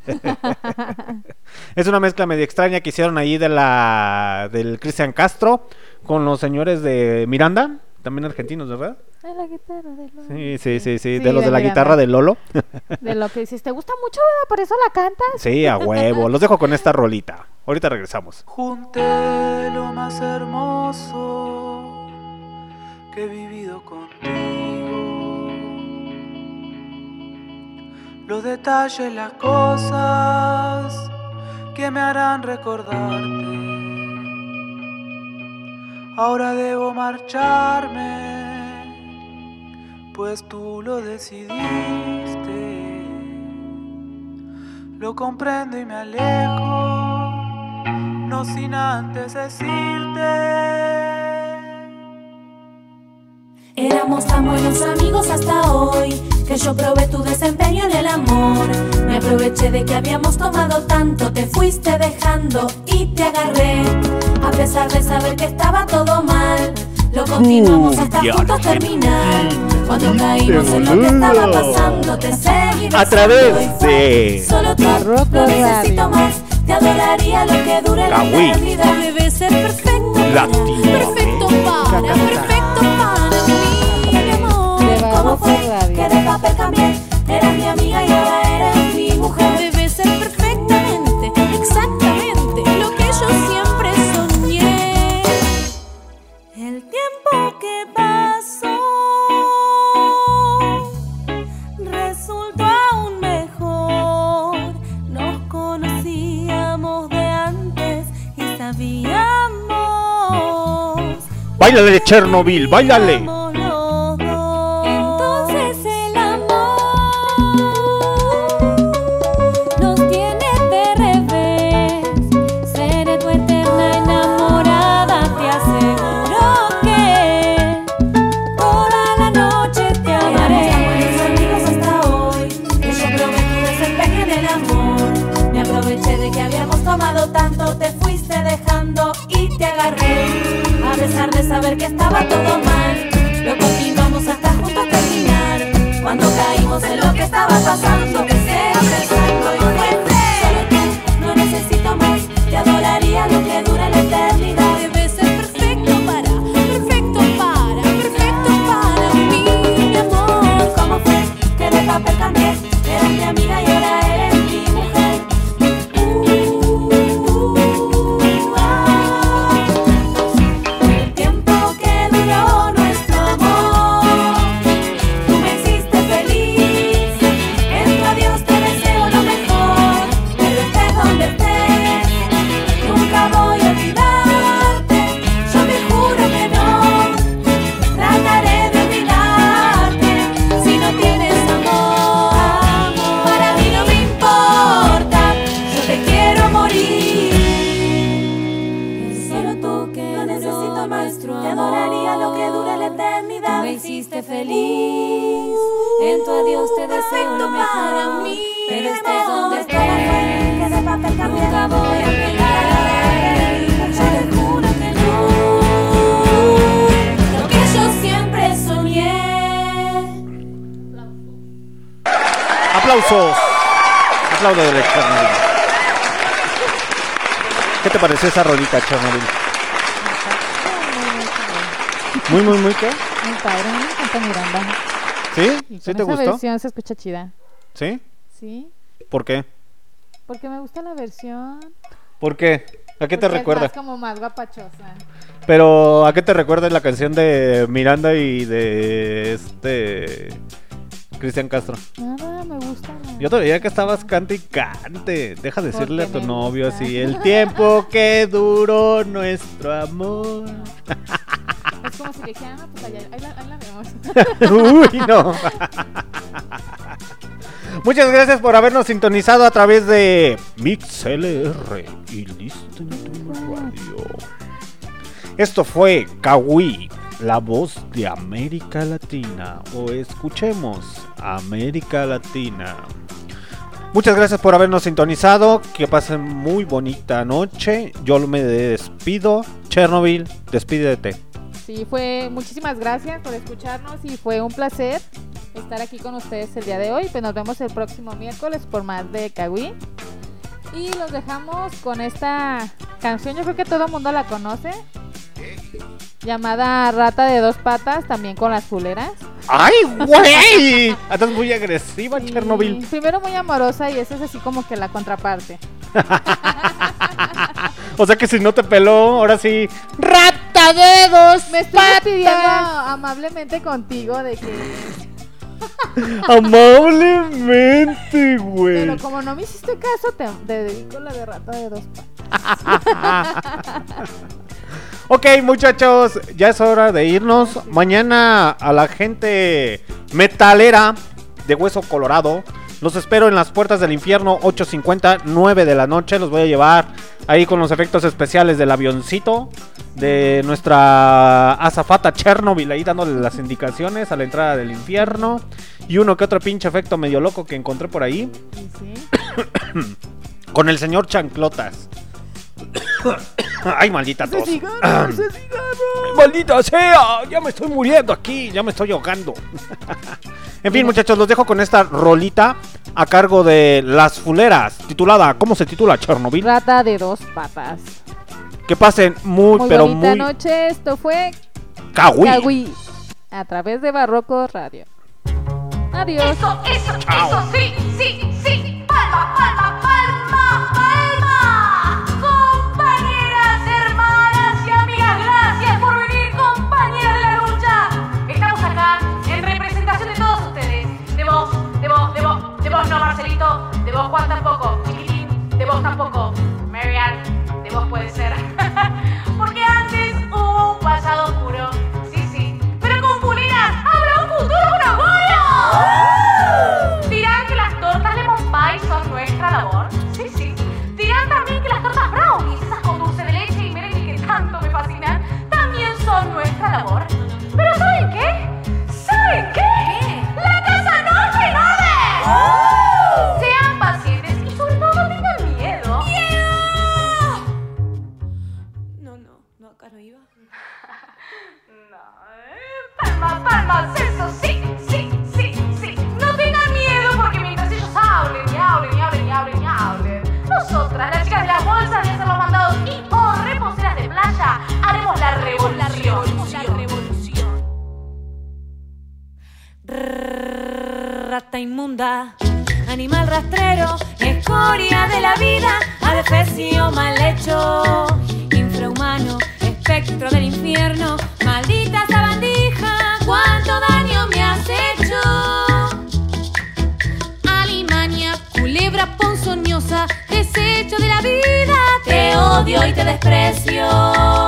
es una mezcla medio extraña que hicieron ahí de la del Cristian Castro con los señores de Miranda, también argentinos, ¿verdad? De la guitarra de Lolo. Sí, sí, sí, sí, Sí, de los de de la Miranda. guitarra de Lolo. De lo que dices, ¿te gusta mucho, verdad? ¿Por eso la cantas? sí, a huevo. Los dejo con esta rolita. Ahorita regresamos. Junté lo más hermoso que he vivido contigo. Los detalles, las cosas que me harán recordarte. Ahora debo marcharme, pues tú lo decidiste. Lo comprendo y me alejo no sin antes decirte. Éramos tan buenos amigos hasta hoy que yo probé tu desempeño en el amor. Me aproveché de que habíamos tomado tanto, te fuiste dejando y te agarré. A pesar de saber que estaba todo mal, lo continuamos hasta Cumbia juntos terminar. Cuando caímos en lo que estaba pasando, te seguí A través de Solo tú, Barroco no necesito más. Te adoraría lo que dure la eternidad. Debe ser perfecto. Perfecto para, perfecto ¿Cómo fue que de papel cambié? Eras mi amiga y ahora eres mi mujer. Debe ser perfectamente, exactamente lo que yo siempre soñé. El tiempo que pasó resultó aún mejor. Nos conocíamos de antes y sabíamos. Báilale, Chernobyl, báilale. Que estaba todo mal, lo continuamos hasta juntos terminar. Cuando caímos en lo que estaba pasando, ¿Qué te pareció esa rolita, Chernobyl? Muy, muy, muy, ¿qué? Muy padre, me encanta Miranda. ¿Sí? Y ¿Sí con te esa gustó? versión se escucha chida. ¿Sí? Sí, ¿Por qué? porque me gusta la versión. ¿Por qué? ¿A qué te porque es recuerda? más como más guapachosa. Pero ¿a qué te recuerda la canción de Miranda y de este Cristian Castro? Nada, me gusta. Yo te veía que estabas cante y cante. Deja de decirle a tu novio gusta. así, el tiempo que duró nuestro amor. Es como si le dijeran, "Ah, pues allá, ahí la, ahí la vemos. [laughs] Uy, no. Muchas gracias por habernos sintonizado a través de MixLR y Listen to Radio. Esto fue Kawi, la voz de América Latina. O escuchemos América Latina. Muchas gracias por habernos sintonizado. Que pasen muy bonita noche. Yo me despido. Chernobyl, despídete. Sí, fue muchísimas gracias por escucharnos y fue un placer estar aquí con ustedes el día de hoy. Pues nos vemos el próximo miércoles por más de Kawi. Y los dejamos con esta canción, yo creo que todo el mundo la conoce. Llamada Rata de dos patas, también con las fuleras. ¡Ay, güey! [laughs] Estás muy agresiva, Chernobyl. Primero muy amorosa y esa es así como que la contraparte. [laughs] O sea que si no te peló, ahora sí. ¡Rata de dos Me estoy despidiendo amablemente contigo de que... [laughs] Amablemente, güey. Pero como no me hiciste caso, te, te dedico la de rata de dos patas. Ok, muchachos, ya es hora de irnos. Mañana a la gente metalera de Hueso Colorado. Los espero en las puertas del infierno, 8.50, 9 de la noche. Los voy a llevar Ahí con los efectos especiales del avioncito. De nuestra azafata Chernobyl ahí dándole las indicaciones a la entrada del infierno. Y uno que otro pinche efecto medio loco que encontré por ahí. Sí. [coughs] Con el señor Chanclotas. [coughs] Ay, maldita Ese tos. cigarro, ese cigarro. Maldita sea, ya me estoy muriendo aquí, ya me estoy ahogando. [laughs] en fin, muchachos, los dejo con esta rolita a cargo de Las Fuleras, titulada, ¿cómo se titula? Chernobyl. Rata de dos patas. Que pasen muy, Muy pero bonita muy noche. Esto fue kawaii. Kawi a través de Barroco Radio. Adiós. Eso, eso, eso, sí, sí, sí. Palma, palma, De vos, Juan tampoco. Chiquitín, de vos tampoco. Marian, de vos puede ser. Adefesio mal hecho, infrahumano, espectro del infierno, maldita sabandija, cuánto daño me has hecho. Alimania, culebra ponzoñosa, desecho de la vida, te odio y te desprecio.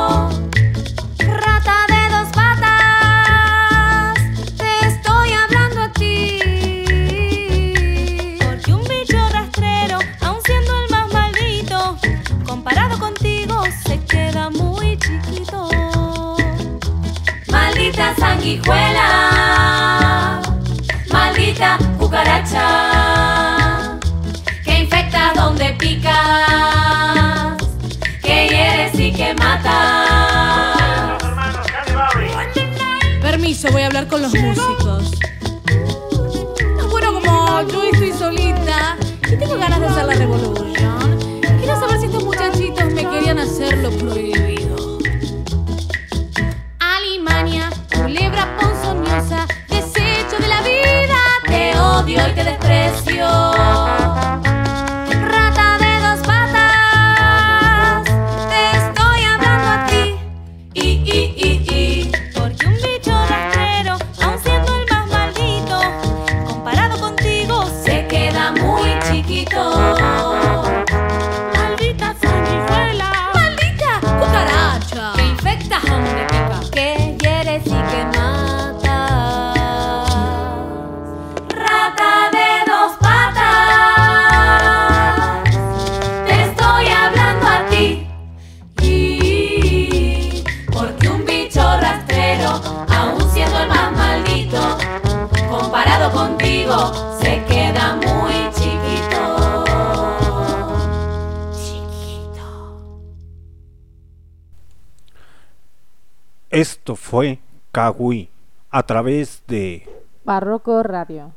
A través de Barroco Radio.